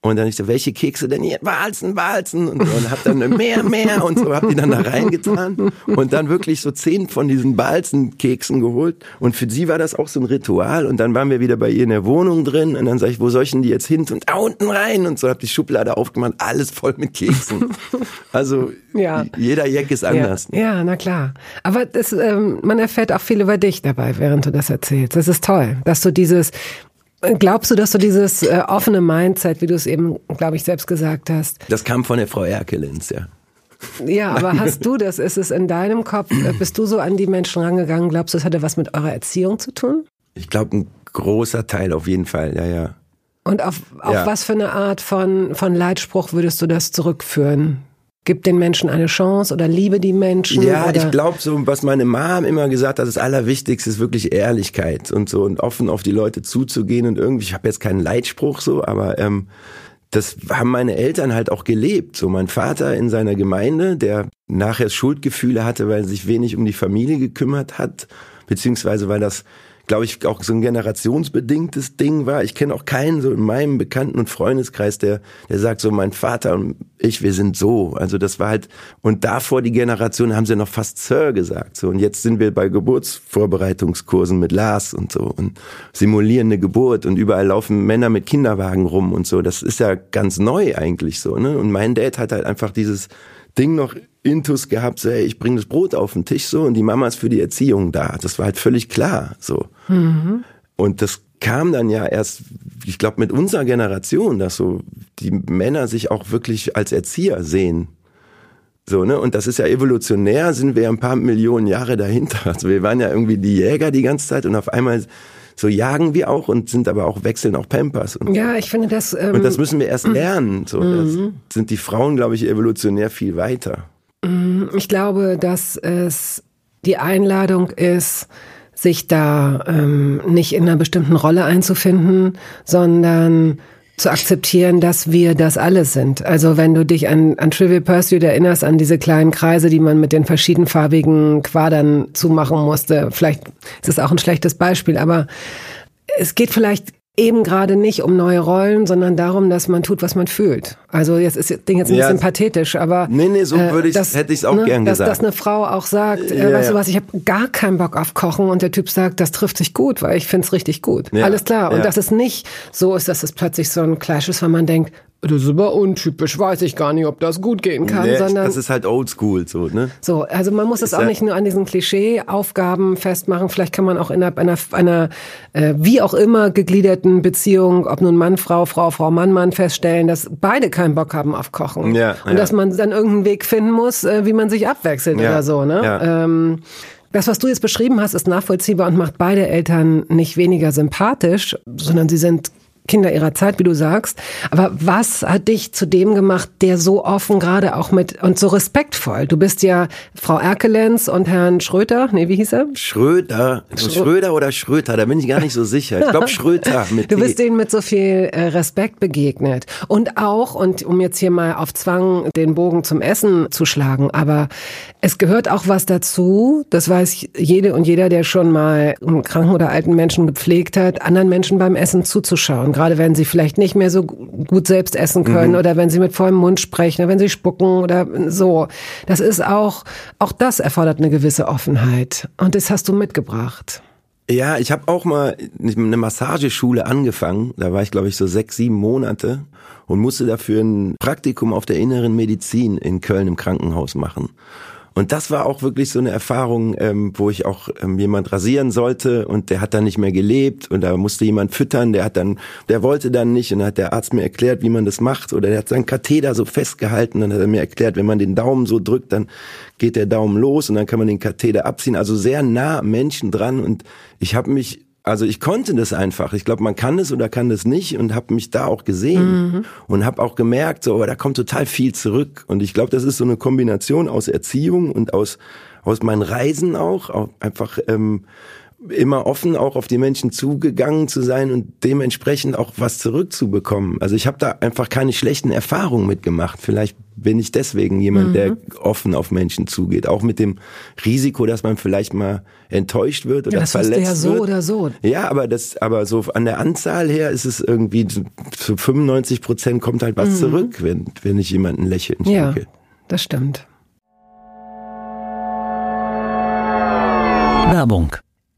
[SPEAKER 2] Und dann ich so, welche Kekse denn hier? Walzen, Walzen. Und, so, und hab dann mehr, mehr und so, hab die dann da reingetan. Und dann wirklich so zehn von diesen Balzenkeksen geholt. Und für sie war das auch so ein Ritual. Und dann waren wir wieder bei ihr in der Wohnung drin. Und dann sag ich, wo soll ich denn die jetzt hin? Und da unten rein. Und so hab die Schublade aufgemacht, alles voll mit Keksen. Also ja. jeder Jack ist anders.
[SPEAKER 1] Ja, ja na klar. Aber das, ähm, man erfährt auch viel über dich dabei, während du das erzählst. Das ist toll, dass du dieses, Glaubst du, dass du dieses äh, offene Mindset, wie du es eben, glaube ich, selbst gesagt hast?
[SPEAKER 2] Das kam von der Frau Erkelins, ja.
[SPEAKER 1] Ja, aber hast du das? Ist es in deinem Kopf? Äh, bist du so an die Menschen rangegangen? Glaubst du, es hatte was mit eurer Erziehung zu tun?
[SPEAKER 2] Ich glaube, ein großer Teil auf jeden Fall, ja, ja.
[SPEAKER 1] Und auf, auf ja. was für eine Art von, von Leitspruch würdest du das zurückführen? Gib den Menschen eine Chance oder liebe die Menschen.
[SPEAKER 2] Ja, ich glaube, so was meine Mom immer gesagt hat, das Allerwichtigste ist wirklich Ehrlichkeit und so und offen auf die Leute zuzugehen und irgendwie, ich habe jetzt keinen Leitspruch so, aber ähm, das haben meine Eltern halt auch gelebt. So mein Vater in seiner Gemeinde, der nachher Schuldgefühle hatte, weil er sich wenig um die Familie gekümmert hat, beziehungsweise weil das glaube ich, auch so ein generationsbedingtes Ding war. Ich kenne auch keinen so in meinem Bekannten- und Freundeskreis, der, der sagt so, mein Vater und ich, wir sind so. Also das war halt, und davor die Generation haben sie noch fast Sir gesagt. So, und jetzt sind wir bei Geburtsvorbereitungskursen mit Lars und so und simulieren eine Geburt und überall laufen Männer mit Kinderwagen rum und so. Das ist ja ganz neu eigentlich so, ne? Und mein Dad hat halt einfach dieses Ding noch Intus gehabt, so, ey, ich bringe das Brot auf den Tisch so und die Mama ist für die Erziehung da. Das war halt völlig klar so. Mhm. Und das kam dann ja erst, ich glaube, mit unserer Generation, dass so die Männer sich auch wirklich als Erzieher sehen. So, ne? Und das ist ja evolutionär, sind wir ja ein paar Millionen Jahre dahinter. Also wir waren ja irgendwie die Jäger die ganze Zeit und auf einmal so jagen wir auch und sind aber auch wechseln auch Pampers. Und
[SPEAKER 1] ja, ich finde das.
[SPEAKER 2] Ähm, und das müssen wir erst lernen. So, mhm. sind die Frauen, glaube ich, evolutionär viel weiter.
[SPEAKER 1] Mhm. Ich glaube, dass es die Einladung ist, sich da ähm, nicht in einer bestimmten Rolle einzufinden, sondern zu akzeptieren, dass wir das alles sind. Also wenn du dich an, an Trivial Pursuit erinnerst, an diese kleinen Kreise, die man mit den verschiedenfarbigen Quadern zumachen musste, vielleicht ist es auch ein schlechtes Beispiel, aber es geht vielleicht eben gerade nicht um neue Rollen, sondern darum, dass man tut, was man fühlt. Also jetzt ist das Ding jetzt ein ja. bisschen pathetisch, aber
[SPEAKER 2] nee, nee, so würde ich, das, hätte ich es auch ne, gern
[SPEAKER 1] dass,
[SPEAKER 2] gesagt.
[SPEAKER 1] Dass eine Frau auch sagt, äh, ja, weißt ja. du was, ich habe gar keinen Bock auf Kochen und der Typ sagt, das trifft sich gut, weil ich find's richtig gut. Alles klar. Und dass es nicht so ist, dass es plötzlich so ein Clash ist, weil man denkt, das ist aber untypisch, weiß ich gar nicht, ob das gut gehen kann, nee, sondern.
[SPEAKER 2] Das ist halt oldschool, so, ne?
[SPEAKER 1] So, also man muss es auch nicht nur an diesen Klischee-Aufgaben festmachen. Vielleicht kann man auch innerhalb einer, einer äh, wie auch immer gegliederten Beziehung, ob nun Mann, Frau, Frau, Frau, Mann, Mann, feststellen, dass beide keinen Bock haben auf Kochen. Ja, Und ja. dass man dann irgendeinen Weg finden muss, äh, wie man sich abwechselt ja, oder so, ne? Ja. Ähm, das, was du jetzt beschrieben hast, ist nachvollziehbar und macht beide Eltern nicht weniger sympathisch, sondern sie sind Kinder ihrer Zeit, wie du sagst. Aber was hat dich zu dem gemacht, der so offen gerade auch mit und so respektvoll? Du bist ja Frau Erkelenz und Herrn Schröter. Nee, wie hieß er?
[SPEAKER 2] Schröder. Schröder oder Schröter, da bin ich gar nicht so sicher. Ich glaube Schröter.
[SPEAKER 1] Mit du bist denen mit so viel äh, Respekt begegnet. Und auch, und um jetzt hier mal auf Zwang den Bogen zum Essen zu schlagen, aber es gehört auch was dazu, das weiß jede und jeder, der schon mal einen kranken oder alten Menschen gepflegt hat, anderen Menschen beim Essen zuzuschauen gerade wenn sie vielleicht nicht mehr so gut selbst essen können mhm. oder wenn sie mit vollem Mund sprechen oder wenn sie spucken oder so. Das ist auch, auch das erfordert eine gewisse Offenheit. Und das hast du mitgebracht.
[SPEAKER 2] Ja, ich habe auch mal eine Massageschule angefangen. Da war ich, glaube ich, so sechs, sieben Monate und musste dafür ein Praktikum auf der inneren Medizin in Köln im Krankenhaus machen. Und das war auch wirklich so eine Erfahrung, ähm, wo ich auch ähm, jemand rasieren sollte und der hat dann nicht mehr gelebt und da musste jemand füttern, der hat dann, der wollte dann nicht und dann hat der Arzt mir erklärt, wie man das macht oder der hat seinen Katheter so festgehalten, dann hat er mir erklärt, wenn man den Daumen so drückt, dann geht der Daumen los und dann kann man den Katheter abziehen. Also sehr nah Menschen dran und ich habe mich also ich konnte das einfach. Ich glaube, man kann es oder kann das nicht und habe mich da auch gesehen mhm. und habe auch gemerkt, so, aber da kommt total viel zurück. Und ich glaube, das ist so eine Kombination aus Erziehung und aus aus meinen Reisen auch, auch einfach ähm, immer offen auch auf die Menschen zugegangen zu sein und dementsprechend auch was zurückzubekommen. Also ich habe da einfach keine schlechten Erfahrungen mitgemacht. Vielleicht bin ich deswegen jemand, mhm. der offen auf Menschen zugeht, auch mit dem Risiko, dass man vielleicht mal enttäuscht wird oder ja, das verletzt ja
[SPEAKER 1] so
[SPEAKER 2] wird.
[SPEAKER 1] oder so.
[SPEAKER 2] Ja, aber das, aber so an der Anzahl her ist es irgendwie zu 95 Prozent kommt halt was mhm. zurück, wenn wenn ich jemanden lächeln schenke.
[SPEAKER 1] Ja, das stimmt.
[SPEAKER 3] Werbung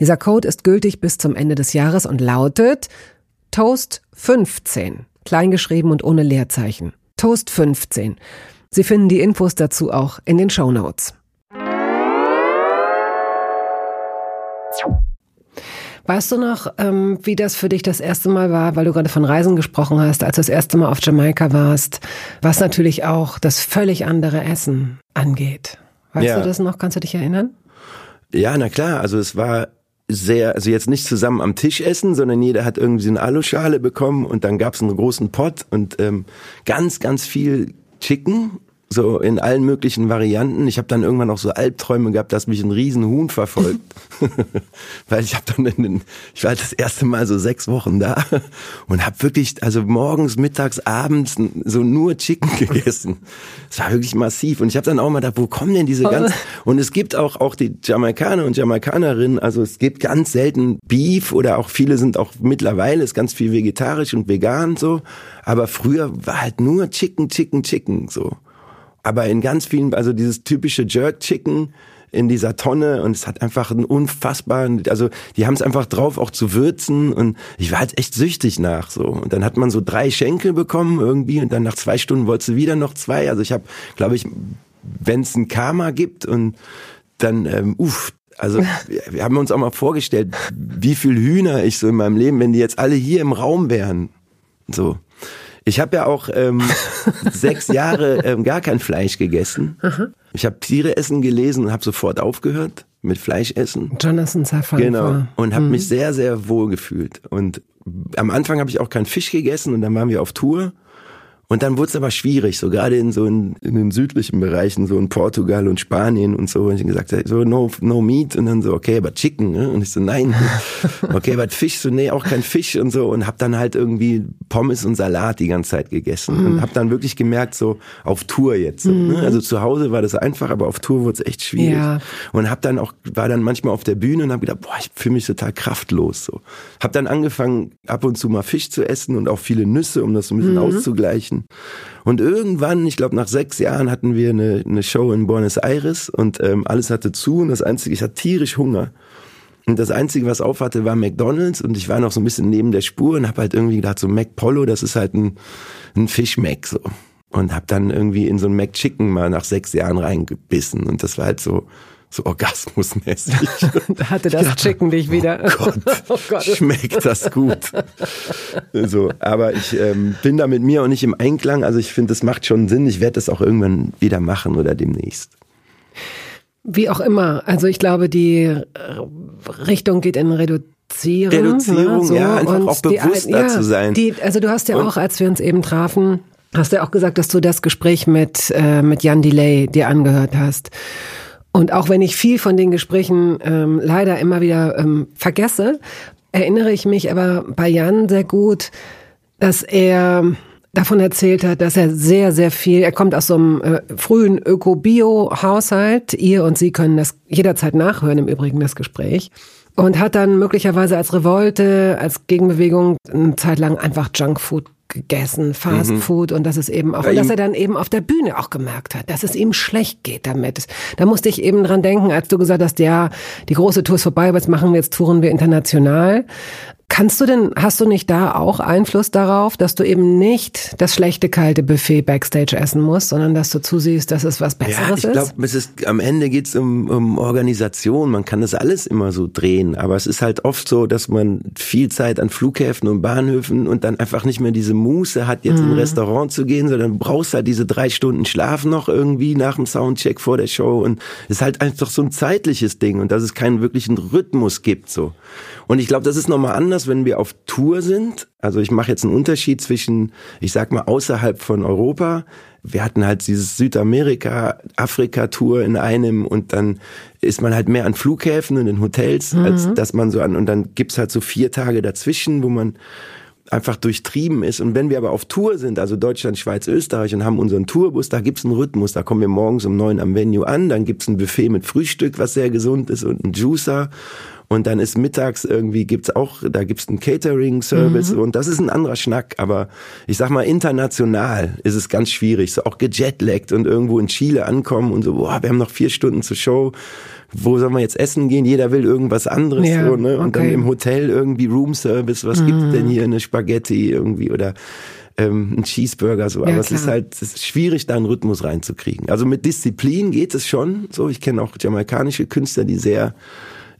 [SPEAKER 1] Dieser Code ist gültig bis zum Ende des Jahres und lautet Toast 15, kleingeschrieben und ohne Leerzeichen. Toast 15. Sie finden die Infos dazu auch in den Show Notes. Weißt du noch, ähm, wie das für dich das erste Mal war, weil du gerade von Reisen gesprochen hast, als du das erste Mal auf Jamaika warst, was natürlich auch das völlig andere Essen angeht? Weißt ja. du das noch? Kannst du dich erinnern?
[SPEAKER 2] Ja, na klar. Also es war sehr, also jetzt nicht zusammen am Tisch essen, sondern jeder hat irgendwie eine Aluschale bekommen und dann gab's einen großen Pot und ähm, ganz, ganz viel Chicken so in allen möglichen Varianten. Ich habe dann irgendwann auch so Albträume gehabt, dass mich ein Riesenhuhn verfolgt, weil ich habe dann in den, ich war halt das erste Mal so sechs Wochen da und habe wirklich, also morgens, mittags, abends so nur Chicken gegessen. Es war wirklich massiv und ich habe dann auch mal gedacht, wo kommen denn diese ganzen? Und es gibt auch auch die Jamaikaner und Jamaikanerinnen, also es gibt ganz selten Beef oder auch viele sind auch mittlerweile ist ganz viel vegetarisch und vegan so, aber früher war halt nur Chicken, Chicken, Chicken so aber in ganz vielen, also dieses typische Jerk Chicken in dieser Tonne und es hat einfach einen unfassbaren, also die haben es einfach drauf auch zu würzen und ich war halt echt süchtig nach so. Und dann hat man so drei Schenkel bekommen irgendwie und dann nach zwei Stunden wolltest du wieder noch zwei, also ich habe, glaube ich, wenn es ein Karma gibt und dann, ähm, uff, also wir haben uns auch mal vorgestellt, wie viel Hühner ich so in meinem Leben, wenn die jetzt alle hier im Raum wären, so ich habe ja auch ähm, sechs Jahre ähm, gar kein Fleisch gegessen. Aha. Ich habe Tiere essen gelesen und habe sofort aufgehört mit Fleischessen.
[SPEAKER 1] Jonathan Safran.
[SPEAKER 2] Genau. Und habe mhm. mich sehr, sehr wohl gefühlt. Und am Anfang habe ich auch keinen Fisch gegessen und dann waren wir auf Tour. Und dann wurde es aber schwierig, so gerade in so in, in, den südlichen Bereichen, so in Portugal und Spanien und so. Und ich gesagt, so no, no meat und dann so, okay, aber Chicken. Ne? Und ich so, nein. Okay, aber Fisch, so nee, auch kein Fisch und so. Und hab dann halt irgendwie Pommes und Salat die ganze Zeit gegessen. Mhm. Und hab dann wirklich gemerkt, so auf Tour jetzt. So, ne? Mhm. Also zu Hause war das einfach, aber auf Tour wurde es echt schwierig. Ja. Und hab dann auch, war dann manchmal auf der Bühne und hab gedacht, boah, ich fühle mich total kraftlos. So. Hab dann angefangen, ab und zu mal Fisch zu essen und auch viele Nüsse, um das so ein bisschen mhm. auszugleichen. Und irgendwann, ich glaube nach sechs Jahren, hatten wir eine, eine Show in Buenos Aires und ähm, alles hatte zu und das Einzige, ich hatte tierisch Hunger. Und das Einzige, was auf hatte, war McDonalds und ich war noch so ein bisschen neben der Spur und habe halt irgendwie gedacht, so McPollo, das ist halt ein, ein Fisch-Mac so. Und habe dann irgendwie in so ein McChicken mal nach sechs Jahren reingebissen und das war halt so, so orgasmusmäßig.
[SPEAKER 1] da hatte das ja, Chicken dich wieder.
[SPEAKER 2] Oh Gott, oh Gott, schmeckt das gut. so, aber ich ähm, bin da mit mir auch nicht im Einklang. Also ich finde, das macht schon Sinn. Ich werde das auch irgendwann wieder machen oder demnächst.
[SPEAKER 1] Wie auch immer. Also ich glaube, die Richtung geht in Reduzierung.
[SPEAKER 2] Reduzierung, ne, so. ja, einfach und auch bewusster die, ja, zu sein.
[SPEAKER 1] Die, also du hast ja und auch, als wir uns eben trafen, hast du ja auch gesagt, dass du das Gespräch mit, äh, mit Jan Delay dir angehört hast. Und auch wenn ich viel von den Gesprächen ähm, leider immer wieder ähm, vergesse, erinnere ich mich aber bei Jan sehr gut, dass er davon erzählt hat, dass er sehr, sehr viel, er kommt aus so einem äh, frühen Öko-Bio-Haushalt. Ihr und sie können das jederzeit nachhören, im Übrigen das Gespräch. Und hat dann möglicherweise als Revolte, als Gegenbewegung eine Zeit lang einfach Junkfood gegessen, Fast mhm. Food und das ist eben auch, und dass er dann eben auf der Bühne auch gemerkt hat, dass es ihm schlecht geht damit. Da musste ich eben dran denken, als du gesagt hast, ja, die große Tour ist vorbei, was machen wir jetzt, touren wir international. Kannst du denn, hast du nicht da auch Einfluss darauf, dass du eben nicht das schlechte kalte Buffet Backstage essen musst, sondern dass du zusiehst, dass es was Besseres
[SPEAKER 2] ja, ich glaub, ist? Ich glaube, am Ende geht's um, um Organisation. Man kann das alles immer so drehen, aber es ist halt oft so, dass man viel Zeit an Flughäfen und Bahnhöfen und dann einfach nicht mehr diese Muße hat, jetzt mhm. in ein Restaurant zu gehen, sondern brauchst halt diese drei Stunden Schlaf noch irgendwie nach dem Soundcheck vor der Show und es ist halt einfach so ein zeitliches Ding und dass es keinen wirklichen Rhythmus gibt so. Und ich glaube, das ist nochmal anders, wenn wir auf Tour sind. Also ich mache jetzt einen Unterschied zwischen, ich sag mal, außerhalb von Europa. Wir hatten halt dieses Südamerika, Afrika-Tour in einem und dann ist man halt mehr an Flughäfen und in Hotels, mhm. als dass man so an, und dann gibt's halt so vier Tage dazwischen, wo man einfach durchtrieben ist. Und wenn wir aber auf Tour sind, also Deutschland, Schweiz, Österreich und haben unseren Tourbus, da gibt's einen Rhythmus. Da kommen wir morgens um neun am Venue an, dann gibt's ein Buffet mit Frühstück, was sehr gesund ist und ein Juicer. Und dann ist mittags irgendwie gibt's auch, da gibt's einen Catering-Service mhm. und das ist ein anderer Schnack. Aber ich sag mal, international ist es ganz schwierig. So auch gejetlaggt und irgendwo in Chile ankommen und so, boah, wir haben noch vier Stunden zur Show. Wo sollen wir jetzt essen gehen? Jeder will irgendwas anderes. Ja, so, ne? Und okay. dann im Hotel irgendwie Room-Service, was mhm. gibt's denn hier? Eine Spaghetti irgendwie oder ähm, ein Cheeseburger so. Ja, Aber klar. es ist halt es ist schwierig, da einen Rhythmus reinzukriegen. Also mit Disziplin geht es schon. So, ich kenne auch jamaikanische Künstler, die sehr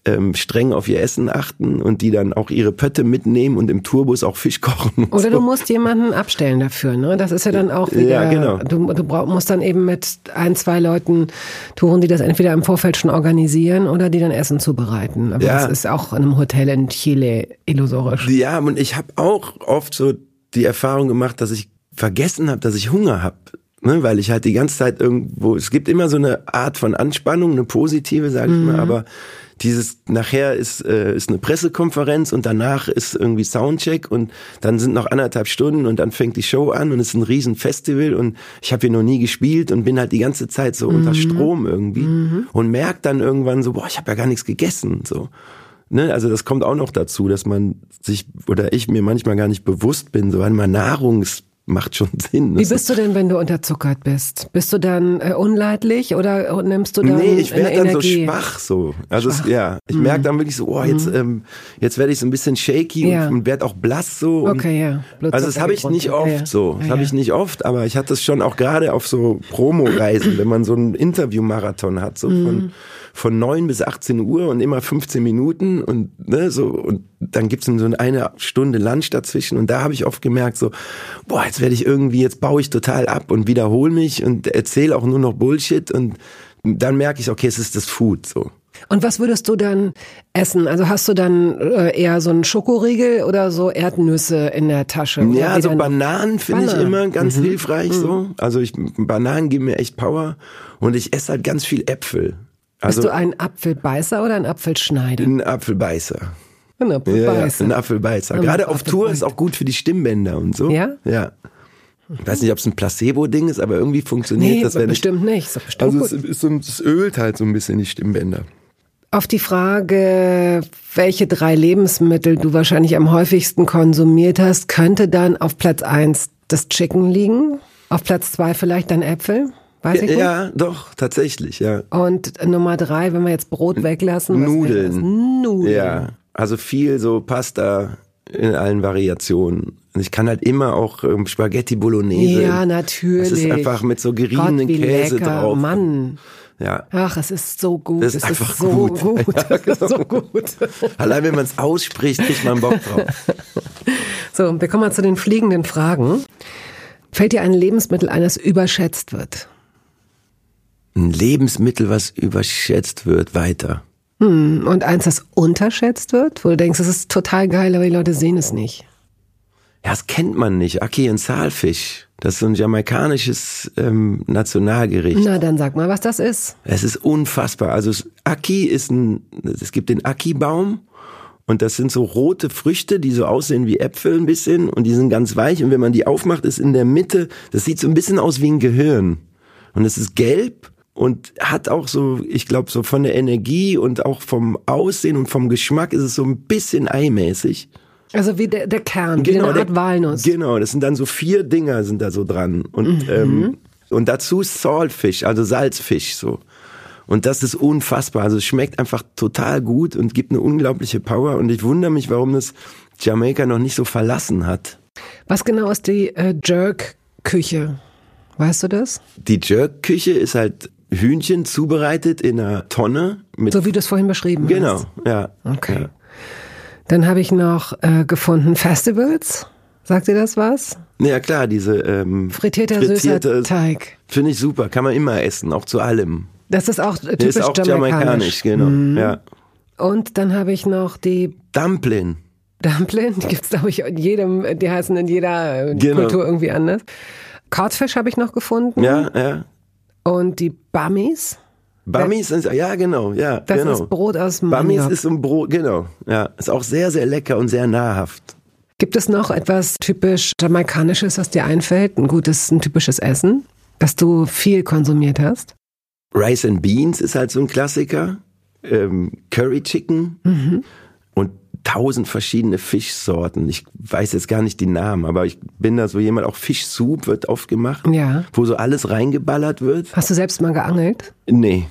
[SPEAKER 2] ähm, streng auf ihr Essen achten und die dann auch ihre Pötte mitnehmen und im Tourbus auch Fisch kochen.
[SPEAKER 1] Oder so. du musst jemanden abstellen dafür, ne? Das ist ja dann auch wieder, ja, genau. du, du brauch, musst dann eben mit ein, zwei Leuten touren, die das entweder im Vorfeld schon organisieren oder die dann Essen zubereiten. Aber ja. das ist auch in einem Hotel in Chile illusorisch.
[SPEAKER 2] Ja, und ich habe auch oft so die Erfahrung gemacht, dass ich vergessen habe, dass ich Hunger habe Ne, weil ich halt die ganze Zeit irgendwo, es gibt immer so eine Art von Anspannung, eine positive, sage ich mhm. mal, aber dieses nachher ist äh, ist eine Pressekonferenz und danach ist irgendwie Soundcheck und dann sind noch anderthalb Stunden und dann fängt die Show an und es ist ein riesen Festival und ich habe hier noch nie gespielt und bin halt die ganze Zeit so mhm. unter Strom irgendwie mhm. und merke dann irgendwann so boah ich habe ja gar nichts gegessen so ne also das kommt auch noch dazu dass man sich oder ich mir manchmal gar nicht bewusst bin so weil man Nahrungs macht schon Sinn.
[SPEAKER 1] Wie bist du denn, wenn du unterzuckert bist? Bist du dann äh, unleidlich oder nimmst du dann
[SPEAKER 2] Nee, ich werde dann so schwach so. Also schwach. Es, ja, ich mhm. merke dann wirklich so, oh, jetzt mhm. ähm, jetzt werde ich so ein bisschen shaky ja. und, werde auch blass so.
[SPEAKER 1] Okay, ja.
[SPEAKER 2] Blutzucker also das habe ich nicht oft ja. so. Das ja, habe ich nicht oft, aber ich hatte es schon auch gerade auf so Promo-Reisen, wenn man so einen Interview-Marathon hat, so mhm von neun bis 18 Uhr und immer 15 Minuten und ne, so und dann gibt's so eine Stunde Lunch dazwischen und da habe ich oft gemerkt so, boah, jetzt werde ich irgendwie, jetzt baue ich total ab und wiederhole mich und erzähle auch nur noch Bullshit und dann merke ich, okay, es ist das Food so.
[SPEAKER 1] Und was würdest du dann essen? Also hast du dann äh, eher so einen Schokoriegel oder so Erdnüsse in der Tasche?
[SPEAKER 2] Ja, also Bananen finde ich immer ganz mhm. hilfreich mhm. so. Also ich, Bananen geben mir echt Power und ich esse halt ganz viel Äpfel.
[SPEAKER 1] Also, Bist du ein Apfelbeißer oder ein Apfelschneider?
[SPEAKER 2] Ein Apfelbeißer.
[SPEAKER 1] Ein Apfelbeißer.
[SPEAKER 2] Ja, ein Apfelbeißer. Gerade auf Tour ist auch gut für die Stimmbänder und so.
[SPEAKER 1] Ja?
[SPEAKER 2] Ja. Ich weiß nicht, ob es ein Placebo-Ding ist, aber irgendwie funktioniert
[SPEAKER 1] nee,
[SPEAKER 2] das. Wenn
[SPEAKER 1] bestimmt
[SPEAKER 2] ich,
[SPEAKER 1] nicht. Ist bestimmt
[SPEAKER 2] also es, ist es ölt halt so ein bisschen die Stimmbänder.
[SPEAKER 1] Auf die Frage, welche drei Lebensmittel du wahrscheinlich am häufigsten konsumiert hast, könnte dann auf Platz eins das Chicken liegen, auf Platz zwei vielleicht dann Äpfel? Weiß ich
[SPEAKER 2] ja, nicht? doch, tatsächlich, ja.
[SPEAKER 1] Und Nummer drei, wenn wir jetzt Brot weglassen.
[SPEAKER 2] Nudeln. Nudeln. Ja, also viel so Pasta in allen Variationen. Und ich kann halt immer auch ähm, Spaghetti Bolognese.
[SPEAKER 1] Ja, natürlich. Das
[SPEAKER 2] ist einfach mit so geriebenen Gott, Käse lecker. drauf.
[SPEAKER 1] Mann.
[SPEAKER 2] Ja.
[SPEAKER 1] Ach, es ist so gut.
[SPEAKER 2] Das ist
[SPEAKER 1] es
[SPEAKER 2] einfach
[SPEAKER 1] ist so
[SPEAKER 2] gut.
[SPEAKER 1] gut. Ja, genau. so gut.
[SPEAKER 2] Allein wenn man es ausspricht, kriegt man Bock drauf.
[SPEAKER 1] So, wir kommen mal zu den fliegenden Fragen. Fällt dir ein Lebensmittel ein, das überschätzt wird?
[SPEAKER 2] Ein Lebensmittel, was überschätzt wird, weiter.
[SPEAKER 1] Hm, und eins, das unterschätzt wird, wo du denkst, das ist total geil, aber die Leute sehen es nicht.
[SPEAKER 2] Ja, das kennt man nicht. Aki und Saalfisch. Das ist so ein jamaikanisches ähm, Nationalgericht.
[SPEAKER 1] Na, dann sag mal, was das ist.
[SPEAKER 2] Es ist unfassbar. Also Aki ist ein, es gibt den Aki-Baum und das sind so rote Früchte, die so aussehen wie Äpfel ein bisschen und die sind ganz weich und wenn man die aufmacht, ist in der Mitte, das sieht so ein bisschen aus wie ein Gehirn. Und es ist gelb und hat auch so, ich glaube, so von der Energie und auch vom Aussehen und vom Geschmack ist es so ein bisschen eimäßig.
[SPEAKER 1] Also wie der, der Kern, genau, wie eine Art der, Walnuss.
[SPEAKER 2] Genau, das sind dann so vier Dinger sind da so dran. Und, mhm. ähm, und dazu Saltfish, also Salzfisch so. Und das ist unfassbar. Also es schmeckt einfach total gut und gibt eine unglaubliche Power. Und ich wundere mich, warum das Jamaika noch nicht so verlassen hat.
[SPEAKER 1] Was genau ist die äh, Jerk-Küche? Weißt du das?
[SPEAKER 2] Die Jerk-Küche ist halt Hühnchen zubereitet in einer Tonne.
[SPEAKER 1] Mit so wie du es vorhin beschrieben
[SPEAKER 2] genau,
[SPEAKER 1] hast.
[SPEAKER 2] Genau, ja.
[SPEAKER 1] Okay. Ja. Dann habe ich noch äh, gefunden Festivals. Sagt dir das was?
[SPEAKER 2] Ja klar, diese ähm,
[SPEAKER 1] frittierter frittierte, süßer Teig.
[SPEAKER 2] Finde ich super, kann man immer essen, auch zu allem.
[SPEAKER 1] Das ist auch typisch ist auch jamaikanisch. jamaikanisch
[SPEAKER 2] genau. Mhm. Ja.
[SPEAKER 1] Und dann habe ich noch die
[SPEAKER 2] Dumpling.
[SPEAKER 1] Dumpling, die gibt's glaube ich in jedem, die heißen in jeder äh, genau. Kultur irgendwie anders. Codfish habe ich noch gefunden.
[SPEAKER 2] Ja, ja.
[SPEAKER 1] Und die Bummies.
[SPEAKER 2] Bummies sind, ja genau, ja.
[SPEAKER 1] Das
[SPEAKER 2] genau.
[SPEAKER 1] ist Brot aus Maniok.
[SPEAKER 2] Bummies ist ein Brot, genau. Ja, ist auch sehr, sehr lecker und sehr nahrhaft.
[SPEAKER 1] Gibt es noch etwas typisch Jamaikanisches, was dir einfällt? Ein gutes, ein typisches Essen, das du viel konsumiert hast?
[SPEAKER 2] Rice and Beans ist halt so ein Klassiker. Ähm, Curry Chicken. Mhm tausend verschiedene Fischsorten. Ich weiß jetzt gar nicht die Namen, aber ich bin da so jemand, auch Fischsoup wird oft gemacht,
[SPEAKER 1] ja.
[SPEAKER 2] wo so alles reingeballert wird.
[SPEAKER 1] Hast du selbst mal geangelt?
[SPEAKER 2] Nee.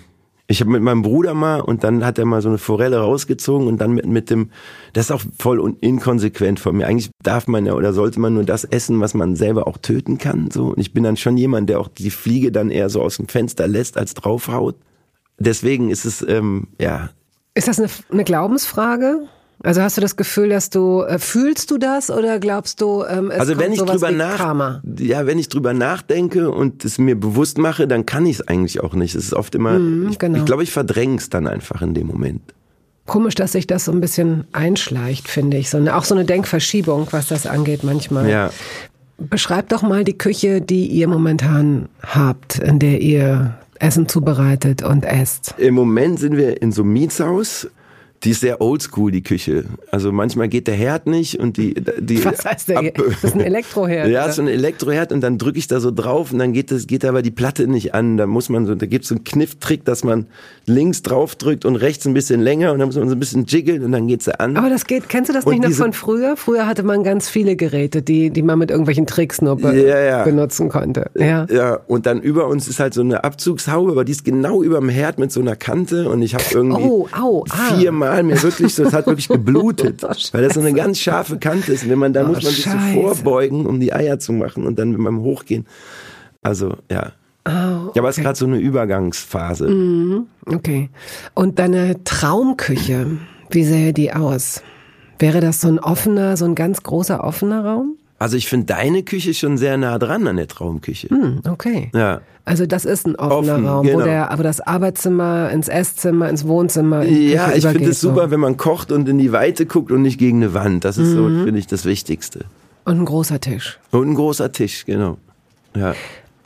[SPEAKER 2] Ich habe mit meinem Bruder mal und dann hat er mal so eine Forelle rausgezogen und dann mit, mit dem, das ist auch voll inkonsequent von mir. Eigentlich darf man ja oder sollte man nur das essen, was man selber auch töten kann. So. Und ich bin dann schon jemand, der auch die Fliege dann eher so aus dem Fenster lässt als draufhaut. Deswegen ist es, ähm, ja.
[SPEAKER 1] Ist das eine, eine Glaubensfrage? Also hast du das Gefühl, dass du äh, fühlst du das oder glaubst du, ähm, es
[SPEAKER 2] also wenn ich drüber nach,
[SPEAKER 1] Karma?
[SPEAKER 2] ja, wenn ich drüber nachdenke und es mir bewusst mache, dann kann ich es eigentlich auch nicht. Es ist oft immer,
[SPEAKER 1] mm,
[SPEAKER 2] ich,
[SPEAKER 1] genau.
[SPEAKER 2] ich glaube, ich verdränge es dann einfach in dem Moment.
[SPEAKER 1] Komisch, dass sich das so ein bisschen einschleicht, finde ich. So eine, auch so eine Denkverschiebung, was das angeht manchmal.
[SPEAKER 2] Ja.
[SPEAKER 1] Beschreibt doch mal die Küche, die ihr momentan habt, in der ihr Essen zubereitet und esst.
[SPEAKER 2] Im Moment sind wir in so einem Mietshaus die ist sehr oldschool, die Küche. Also manchmal geht der Herd nicht und die... die
[SPEAKER 1] Was heißt der? Ab das ist ein Elektroherd.
[SPEAKER 2] ja, so ein Elektroherd und dann drücke ich da so drauf und dann geht das, geht aber die Platte nicht an. Da muss man so, da gibt's so einen Knifftrick, dass man links drauf drückt und rechts ein bisschen länger und dann muss man so ein bisschen jiggeln und dann geht sie an.
[SPEAKER 1] Aber das geht, kennst du das und nicht noch von früher? Früher hatte man ganz viele Geräte, die, die man mit irgendwelchen Tricks nur be ja, ja. benutzen konnte.
[SPEAKER 2] Ja. ja, und dann über uns ist halt so eine Abzugshaube, aber die ist genau über dem Herd mit so einer Kante und ich habe irgendwie
[SPEAKER 1] oh, au, ah.
[SPEAKER 2] viermal Mal mir wirklich so, es hat wirklich geblutet, weil das so eine ganz scharfe Kante ist. wenn man, da oh, muss man sich so vorbeugen, um die Eier zu machen und dann beim Hochgehen. Also, ja. Oh, okay. Ja, aber es ist gerade so eine Übergangsphase.
[SPEAKER 1] Mhm, okay. Und deine Traumküche, wie sähe die aus? Wäre das so ein offener, so ein ganz großer offener Raum?
[SPEAKER 2] Also ich finde deine Küche schon sehr nah dran an der Traumküche.
[SPEAKER 1] Hm, okay. Ja. Also das ist ein offener Offen, Raum, genau. wo der, aber das Arbeitszimmer ins Esszimmer, ins Wohnzimmer. In
[SPEAKER 2] ja, ich finde es super, so. wenn man kocht und in die Weite guckt und nicht gegen eine Wand. Das ist mhm. so, finde ich, das Wichtigste.
[SPEAKER 1] Und ein großer Tisch.
[SPEAKER 2] Und ein großer Tisch, genau. Ja.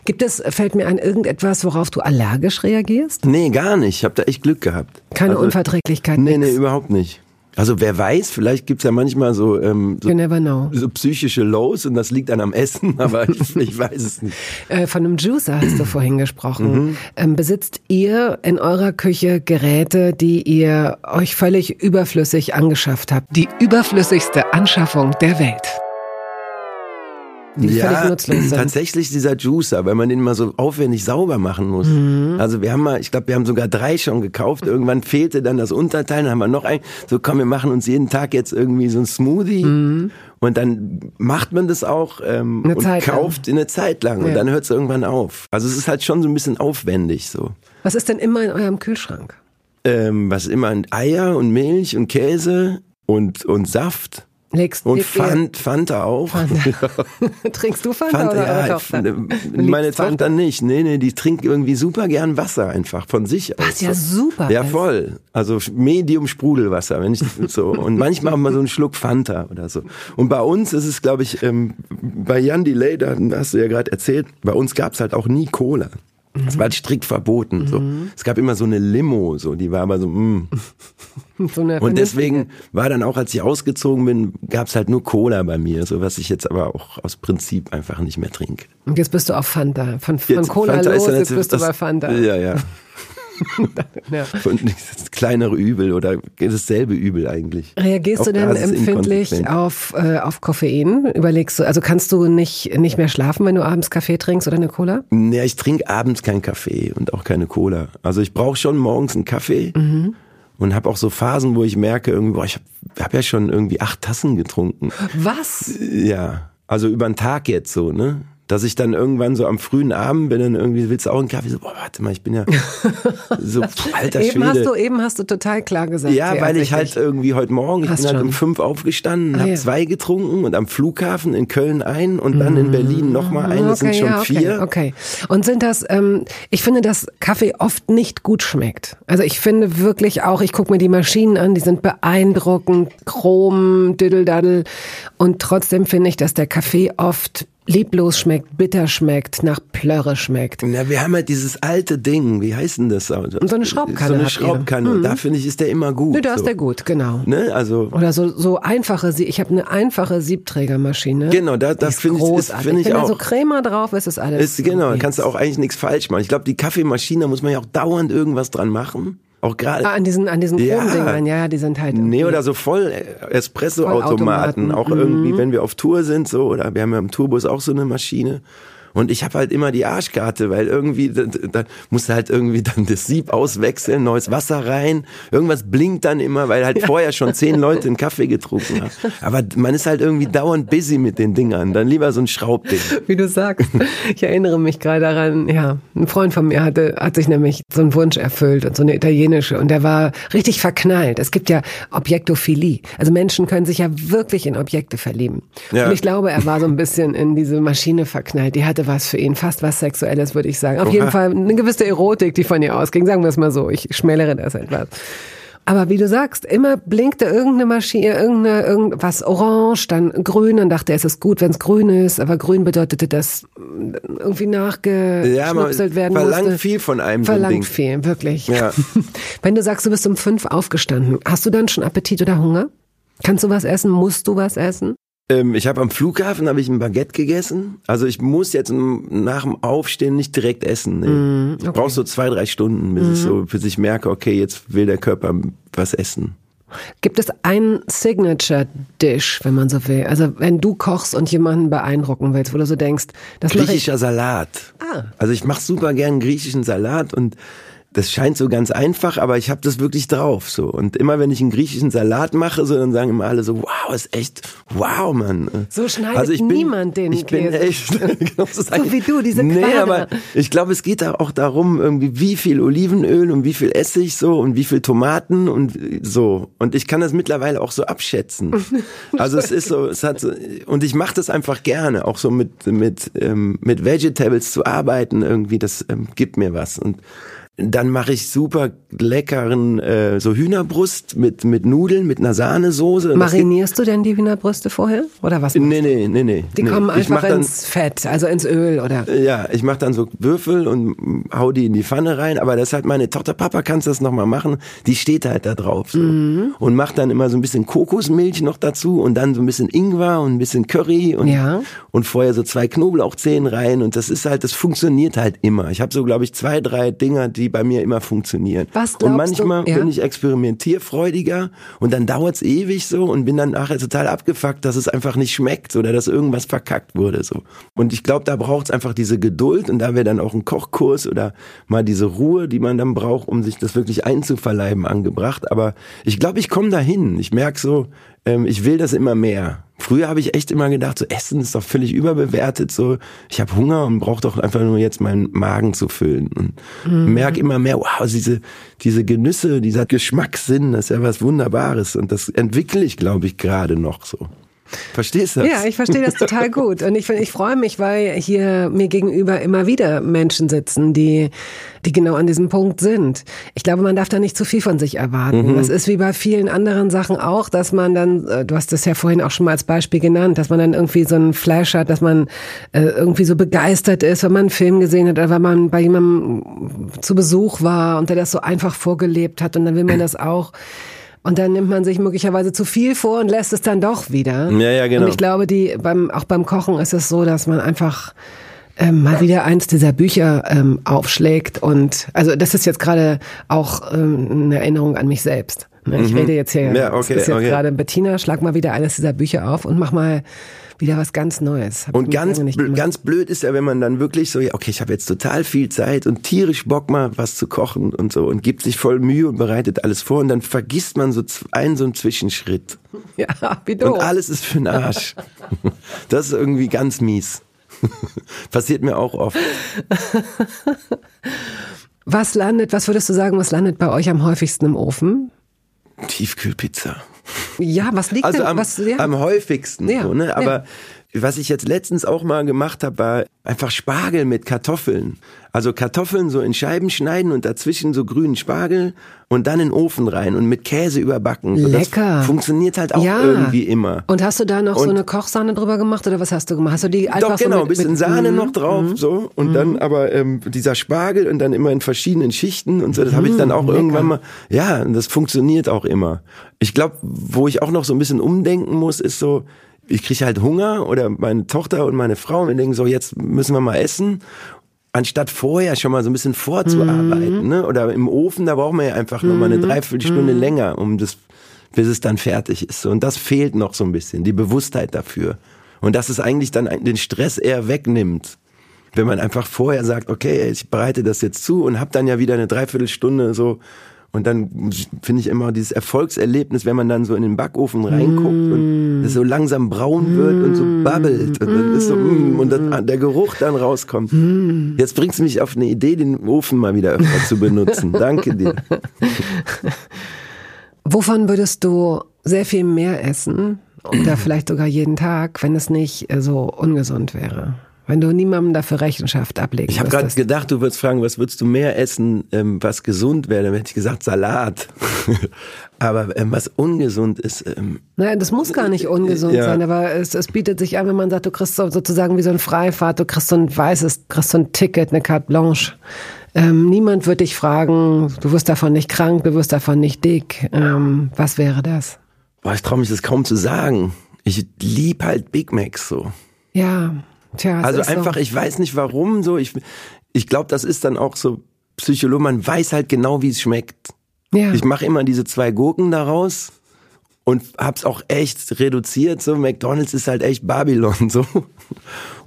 [SPEAKER 1] Gibt es, fällt mir ein, irgendetwas, worauf du allergisch reagierst?
[SPEAKER 2] Nee, gar nicht. Ich habe da echt Glück gehabt.
[SPEAKER 1] Keine also, Unverträglichkeit?
[SPEAKER 2] Nee, nix. nee, überhaupt nicht. Also wer weiß, vielleicht gibt's ja manchmal so, ähm, so,
[SPEAKER 1] so,
[SPEAKER 2] psychische Lows und das liegt dann am Essen, aber ich, ich weiß es nicht.
[SPEAKER 1] Äh, von einem Juicer hast du vorhin gesprochen. Mhm. Ähm, besitzt ihr in eurer Küche Geräte, die ihr euch völlig überflüssig angeschafft habt? Die überflüssigste Anschaffung der Welt
[SPEAKER 2] die ja, völlig nutzlos sind. Tatsächlich dieser Juicer, weil man den mal so aufwendig sauber machen muss. Mhm. Also wir haben mal, ich glaube, wir haben sogar drei schon gekauft. Irgendwann fehlte dann das Unterteil, dann haben wir noch ein. So komm, wir machen uns jeden Tag jetzt irgendwie so ein Smoothie. Mhm. Und dann macht man das auch ähm, eine und Zeit kauft lang. eine Zeit lang ja. und dann hört es irgendwann auf. Also es ist halt schon so ein bisschen aufwendig so.
[SPEAKER 1] Was ist denn immer in eurem Kühlschrank?
[SPEAKER 2] Ähm, was immer Eier und Milch und Käse und und Saft.
[SPEAKER 1] Legst,
[SPEAKER 2] und Fant, Fanta auch. Fanta.
[SPEAKER 1] Trinkst du Fanta, Fanta oder ja, Tochter?
[SPEAKER 2] Meine Tochter nicht. Nee, nee, die trinkt irgendwie super gern Wasser einfach von sich aus.
[SPEAKER 1] Was ja super
[SPEAKER 2] Ja, voll. Also Medium Sprudelwasser, wenn ich so und manchmal haben wir so einen Schluck Fanta oder so. Und bei uns ist es glaube ich ähm, bei Jan Delay, da hast du ja gerade erzählt, bei uns gab's halt auch nie Cola. Das war halt strikt verboten. Mhm. So. Es gab immer so eine Limo, so die war aber so. Mm. so und deswegen war dann auch, als ich ausgezogen bin, gab's halt nur Cola bei mir, so was ich jetzt aber auch aus Prinzip einfach nicht mehr trinke.
[SPEAKER 1] Und jetzt bist du auf Fanta. Von, von jetzt, Cola Fanta los, jetzt bist du bei Fanta.
[SPEAKER 2] Ja, ja. ja. Und das kleinere Übel oder dasselbe Übel eigentlich.
[SPEAKER 1] Reagierst du denn empfindlich auf, äh, auf Koffein? Überlegst du, also kannst du nicht, nicht mehr schlafen, wenn du abends Kaffee trinkst oder eine Cola?
[SPEAKER 2] Ja, ich trinke abends keinen Kaffee und auch keine Cola. Also ich brauche schon morgens einen Kaffee. Mhm. Und habe auch so Phasen, wo ich merke, irgendwie, boah, ich habe hab ja schon irgendwie acht Tassen getrunken.
[SPEAKER 1] Was?
[SPEAKER 2] Ja, also über den Tag jetzt so, ne? Dass ich dann irgendwann so am frühen Abend bin, dann irgendwie willst du auch einen Kaffee, so, boah, warte mal, ich bin ja so, pff, alter
[SPEAKER 1] eben
[SPEAKER 2] Schwede.
[SPEAKER 1] Hast du, eben hast du total klar gesagt.
[SPEAKER 2] Ja, weil ich halt irgendwie heute Morgen, ich hast bin halt um fünf aufgestanden, ah, habe ja. zwei getrunken und am Flughafen in Köln ein und dann in Berlin nochmal ein, das okay, sind schon
[SPEAKER 1] ja, okay,
[SPEAKER 2] vier.
[SPEAKER 1] Okay, und sind das, ähm, ich finde, dass Kaffee oft nicht gut schmeckt. Also ich finde wirklich auch, ich gucke mir die Maschinen an, die sind beeindruckend, chrom, diddle und trotzdem finde ich, dass der Kaffee oft lieblos schmeckt, bitter schmeckt, nach Plörre schmeckt.
[SPEAKER 2] Na, wir haben halt dieses alte Ding, wie heißt denn das? Und
[SPEAKER 1] so eine Schraubkanne.
[SPEAKER 2] So eine Schraubkanne. Mhm. da finde ich, ist der immer gut.
[SPEAKER 1] Nee, da
[SPEAKER 2] so.
[SPEAKER 1] ist der gut, genau.
[SPEAKER 2] Ne? Also
[SPEAKER 1] Oder so, so einfache, ich habe eine einfache Siebträgermaschine.
[SPEAKER 2] Genau, da, das finde ich, ist, find ich
[SPEAKER 1] Wenn
[SPEAKER 2] auch.
[SPEAKER 1] Wenn da so Crema drauf ist, ist alles.
[SPEAKER 2] Ist, genau, da kannst du auch eigentlich nichts falsch machen. Ich glaube, die Kaffeemaschine, da muss man ja auch dauernd irgendwas dran machen. Auch gerade.
[SPEAKER 1] Ah, an diesen, an diesen ja, Dingern, ja, die sind halt.
[SPEAKER 2] Nee, oder so voll Espresso-Automaten. Auch irgendwie, mhm. wenn wir auf Tour sind, so, oder wir haben ja im Tourbus auch so eine Maschine. Und ich habe halt immer die Arschkarte, weil irgendwie, da, da musst du halt irgendwie dann das Sieb auswechseln, neues Wasser rein. Irgendwas blinkt dann immer, weil halt ja. vorher schon zehn Leute einen Kaffee getrunken haben. Aber man ist halt irgendwie dauernd busy mit den Dingern. Dann lieber so ein Schraubding.
[SPEAKER 1] Wie du sagst. Ich erinnere mich gerade daran, ja, ein Freund von mir hatte, hat sich nämlich so einen Wunsch erfüllt und so eine italienische und der war richtig verknallt. Es gibt ja Objektophilie. Also Menschen können sich ja wirklich in Objekte verlieben. Ja. Und ich glaube, er war so ein bisschen in diese Maschine verknallt. Die hatte was für ihn, fast was Sexuelles, würde ich sagen. Auf Oha. jeden Fall eine gewisse Erotik, die von ihr ausging, sagen wir es mal so. Ich schmälere das etwas. Aber wie du sagst, immer blinkte irgendeine Maschine, irgendeine, irgendwas orange, dann grün, dann dachte er, es ist gut, wenn es grün ist, aber grün bedeutete, dass irgendwie nachgeschnipselt ja, werden
[SPEAKER 2] verlangt
[SPEAKER 1] musste.
[SPEAKER 2] viel von einem
[SPEAKER 1] Verlangt so viel, wirklich.
[SPEAKER 2] Ja.
[SPEAKER 1] wenn du sagst, du bist um fünf aufgestanden, hast du dann schon Appetit oder Hunger? Kannst du was essen? Musst du was essen?
[SPEAKER 2] Ähm, ich habe am Flughafen habe ich ein Baguette gegessen. Also ich muss jetzt nach dem Aufstehen nicht direkt essen. Nee. Mm, okay. Ich brauche so zwei, drei Stunden, bis, mm. ich so, bis ich merke, okay, jetzt will der Körper was essen.
[SPEAKER 1] Gibt es einen Signature-Dish, wenn man so will? Also wenn du kochst und jemanden beeindrucken willst, wo du so denkst, das
[SPEAKER 2] Griechischer Salat. Ah. Also ich mache super gern griechischen Salat und das scheint so ganz einfach, aber ich habe das wirklich drauf so. Und immer wenn ich einen griechischen Salat mache, so dann sagen immer alle so, wow, ist echt, wow, Mann.
[SPEAKER 1] So schneidet also ich bin, niemand den
[SPEAKER 2] Ich bin
[SPEAKER 1] Käse.
[SPEAKER 2] echt,
[SPEAKER 1] so wie du, diese
[SPEAKER 2] Nee, Quader. aber ich glaube, es geht da auch darum, irgendwie wie viel Olivenöl und wie viel Essig so und wie viel Tomaten und so. Und ich kann das mittlerweile auch so abschätzen. Also es ist so, es hat so, und ich mache das einfach gerne, auch so mit mit ähm, mit Vegetables zu arbeiten irgendwie. Das ähm, gibt mir was und dann mache ich super leckeren äh, so Hühnerbrust mit mit Nudeln mit einer Sahnesoße.
[SPEAKER 1] Marinierst du denn die Hühnerbrüste vorher oder was?
[SPEAKER 2] Nee, nee, nee, nee.
[SPEAKER 1] Die
[SPEAKER 2] nee.
[SPEAKER 1] kommen einfach ins Fett, also ins Öl oder?
[SPEAKER 2] Ja, ich mache dann so Würfel und hau die in die Pfanne rein, aber das hat meine Tochter Papa kannst du das noch mal machen, die steht halt da drauf so. mhm. und macht dann immer so ein bisschen Kokosmilch noch dazu und dann so ein bisschen Ingwer und ein bisschen Curry und
[SPEAKER 1] ja.
[SPEAKER 2] und vorher so zwei Knoblauchzehen rein und das ist halt das funktioniert halt immer. Ich habe so glaube ich zwei, drei Dinger, die bei mir immer funktionieren.
[SPEAKER 1] Was
[SPEAKER 2] und manchmal du? Ja. bin ich experimentierfreudiger und dann dauert's ewig so und bin dann nachher total abgefuckt, dass es einfach nicht schmeckt oder dass irgendwas verkackt wurde so. Und ich glaube, da braucht's einfach diese Geduld und da wäre dann auch ein Kochkurs oder mal diese Ruhe, die man dann braucht, um sich das wirklich einzuverleiben, angebracht. Aber ich glaube, ich komme dahin. Ich merk so, ähm, ich will das immer mehr. Früher habe ich echt immer gedacht, so Essen ist doch völlig überbewertet. So, ich habe Hunger und brauche doch einfach nur jetzt meinen Magen zu füllen und mhm. merke immer mehr, wow, diese diese Genüsse, dieser Geschmackssinn, das ist ja was Wunderbares und das entwickle ich, glaube ich, gerade noch so. Verstehst du das?
[SPEAKER 1] Ja, ich verstehe das total gut. Und ich, ich freue mich, weil hier mir gegenüber immer wieder Menschen sitzen, die, die genau an diesem Punkt sind. Ich glaube, man darf da nicht zu viel von sich erwarten. Mhm. Das ist wie bei vielen anderen Sachen auch, dass man dann, äh, du hast das ja vorhin auch schon mal als Beispiel genannt, dass man dann irgendwie so einen Flash hat, dass man äh, irgendwie so begeistert ist, wenn man einen Film gesehen hat oder wenn man bei jemandem zu Besuch war und der das so einfach vorgelebt hat und dann will man das auch. Und dann nimmt man sich möglicherweise zu viel vor und lässt es dann doch wieder.
[SPEAKER 2] Ja, ja, genau.
[SPEAKER 1] Und ich glaube, die beim auch beim Kochen ist es so, dass man einfach ähm, mal wieder eins dieser Bücher ähm, aufschlägt und also das ist jetzt gerade auch ähm, eine Erinnerung an mich selbst. Ne? Ich mhm. rede jetzt hier,
[SPEAKER 2] ja, okay,
[SPEAKER 1] ist jetzt
[SPEAKER 2] okay.
[SPEAKER 1] gerade Bettina, schlag mal wieder eines dieser Bücher auf und mach mal wieder was ganz Neues.
[SPEAKER 2] Hab und ganz, ganz blöd ist ja, wenn man dann wirklich so, ja, okay, ich habe jetzt total viel Zeit und tierisch Bock mal was zu kochen und so und gibt sich voll Mühe und bereitet alles vor und dann vergisst man so einen so einen Zwischenschritt.
[SPEAKER 1] Ja, wie du.
[SPEAKER 2] Und alles ist für den Arsch. Das ist irgendwie ganz mies. Passiert mir auch oft.
[SPEAKER 1] Was landet, was würdest du sagen, was landet bei euch am häufigsten im Ofen?
[SPEAKER 2] Tiefkühlpizza.
[SPEAKER 1] Ja, was liegt
[SPEAKER 2] also
[SPEAKER 1] denn?
[SPEAKER 2] Am,
[SPEAKER 1] was, ja.
[SPEAKER 2] am häufigsten. Ja, so, ne? Aber ja. was ich jetzt letztens auch mal gemacht habe, war einfach Spargel mit Kartoffeln. Also Kartoffeln so in Scheiben schneiden und dazwischen so grünen Spargel und dann in den Ofen rein und mit Käse überbacken.
[SPEAKER 1] Lecker.
[SPEAKER 2] Das funktioniert halt auch ja. irgendwie immer.
[SPEAKER 1] Und hast du da noch und so eine Kochsahne drüber gemacht oder was hast du gemacht? Hast du die einfach
[SPEAKER 2] Doch, genau,
[SPEAKER 1] so
[SPEAKER 2] mit, bisschen mit, Sahne noch drauf mm, so und mm. dann aber ähm, dieser Spargel und dann immer in verschiedenen Schichten und so. Das mm, habe ich dann auch lecker. irgendwann mal. Ja, das funktioniert auch immer. Ich glaube, wo ich auch noch so ein bisschen umdenken muss, ist so, ich kriege halt Hunger oder meine Tochter und meine Frau und wir denken so, jetzt müssen wir mal essen anstatt vorher schon mal so ein bisschen vorzuarbeiten, mhm. ne? Oder im Ofen, da braucht man ja einfach mhm. noch mal eine. Dreiviertelstunde mhm. länger, um das, bis es dann fertig ist. Und das fehlt noch so ein bisschen, die Bewusstheit dafür. Und dass es eigentlich dann den Stress eher wegnimmt. Wenn man einfach vorher sagt, okay, ich bereite das jetzt zu und hab dann ja wieder eine Dreiviertelstunde so und dann finde ich immer dieses Erfolgserlebnis, wenn man dann so in den Backofen reinguckt mm. und es so langsam braun wird mm. und so babbelt und dann ist so mm, und dann, der Geruch dann rauskommt. Mm. Jetzt bringst du mich auf eine Idee, den Ofen mal wieder öfter zu benutzen. Danke dir.
[SPEAKER 1] Wovon würdest du sehr viel mehr essen oder vielleicht sogar jeden Tag, wenn es nicht so ungesund wäre? Wenn du niemandem dafür Rechenschaft ablegen
[SPEAKER 2] Ich habe gerade gedacht, du würdest fragen, was würdest du mehr essen, ähm, was gesund wäre? Dann hätte ich gesagt Salat. aber ähm, was ungesund ist. Ähm,
[SPEAKER 1] Nein, das muss gar nicht ungesund ja. sein, aber es, es bietet sich an, wenn man sagt, du kriegst so, sozusagen wie so ein Freifahrt, du kriegst so ein weißes, kriegst so ein Ticket, eine Carte Blanche. Ähm, niemand wird dich fragen, du wirst davon nicht krank, du wirst davon nicht dick. Ähm, was wäre das?
[SPEAKER 2] Boah, ich traue mich das kaum zu sagen. Ich lieb halt Big Macs so.
[SPEAKER 1] Ja, tja.
[SPEAKER 2] Also einfach, so. ich weiß nicht warum so. Ich, ich glaube, das ist dann auch so Psychologie. Man weiß halt genau, wie es schmeckt. Ja. Ich mache immer diese zwei Gurken daraus und hab's auch echt reduziert. So McDonald's ist halt echt Babylon so.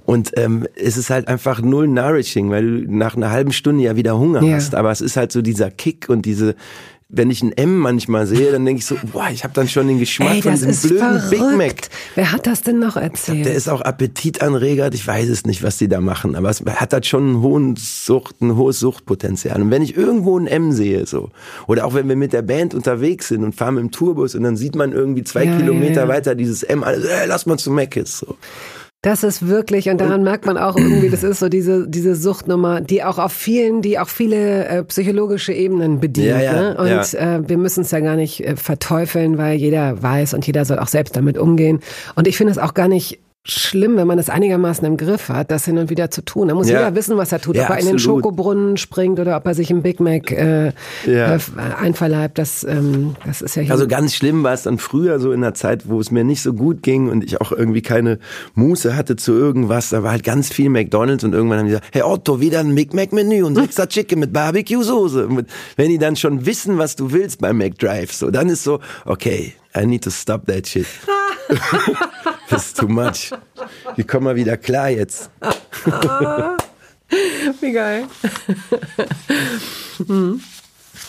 [SPEAKER 2] Und ähm, es ist halt einfach null nourishing, weil du nach einer halben Stunde ja wieder Hunger ja. hast. Aber es ist halt so dieser Kick und diese wenn ich ein M manchmal sehe, dann denke ich so, boah, ich habe dann schon den Geschmack Ey, von diesem blöden verrückt. Big Mac.
[SPEAKER 1] Wer hat das denn noch erzählt?
[SPEAKER 2] Glaub, der ist auch Appetitanreger. Ich weiß es nicht, was die da machen, aber es hat halt schon einen hohen Sucht, ein hohes Suchtpotenzial. Und wenn ich irgendwo ein M sehe, so oder auch wenn wir mit der Band unterwegs sind und fahren mit dem Tourbus und dann sieht man irgendwie zwei ja, Kilometer ja, ja. weiter dieses M, also, äh, lass mal zu Mc's. So.
[SPEAKER 1] Das ist wirklich, und daran merkt man auch irgendwie, das ist so diese, diese Suchtnummer, die auch auf vielen, die auch viele äh, psychologische Ebenen bedient. Ja, ja, ne? Und ja. äh, wir müssen es ja gar nicht äh, verteufeln, weil jeder weiß und jeder soll auch selbst damit umgehen. Und ich finde es auch gar nicht schlimm, wenn man es einigermaßen im Griff hat, das hin und wieder zu tun. Da muss ja. jeder wissen, was er tut. Ja, ob er absolut. in den Schokobrunnen springt oder ob er sich im Big Mac äh, ja. äh, einverleibt. Das, ähm, das ist ja
[SPEAKER 2] hier. Also ganz schlimm war es dann früher so in der Zeit, wo es mir nicht so gut ging und ich auch irgendwie keine Muße hatte zu irgendwas. Da war halt ganz viel McDonalds und irgendwann haben die gesagt, hey Otto, wieder ein Big Mac Menü und extra Chicken mit Barbecue-Soße. Wenn die dann schon wissen, was du willst beim McDrive, so, dann ist so, okay, I need to stop that shit. Das ist too much. Ich komme mal wieder klar jetzt.
[SPEAKER 1] Wie geil. hm.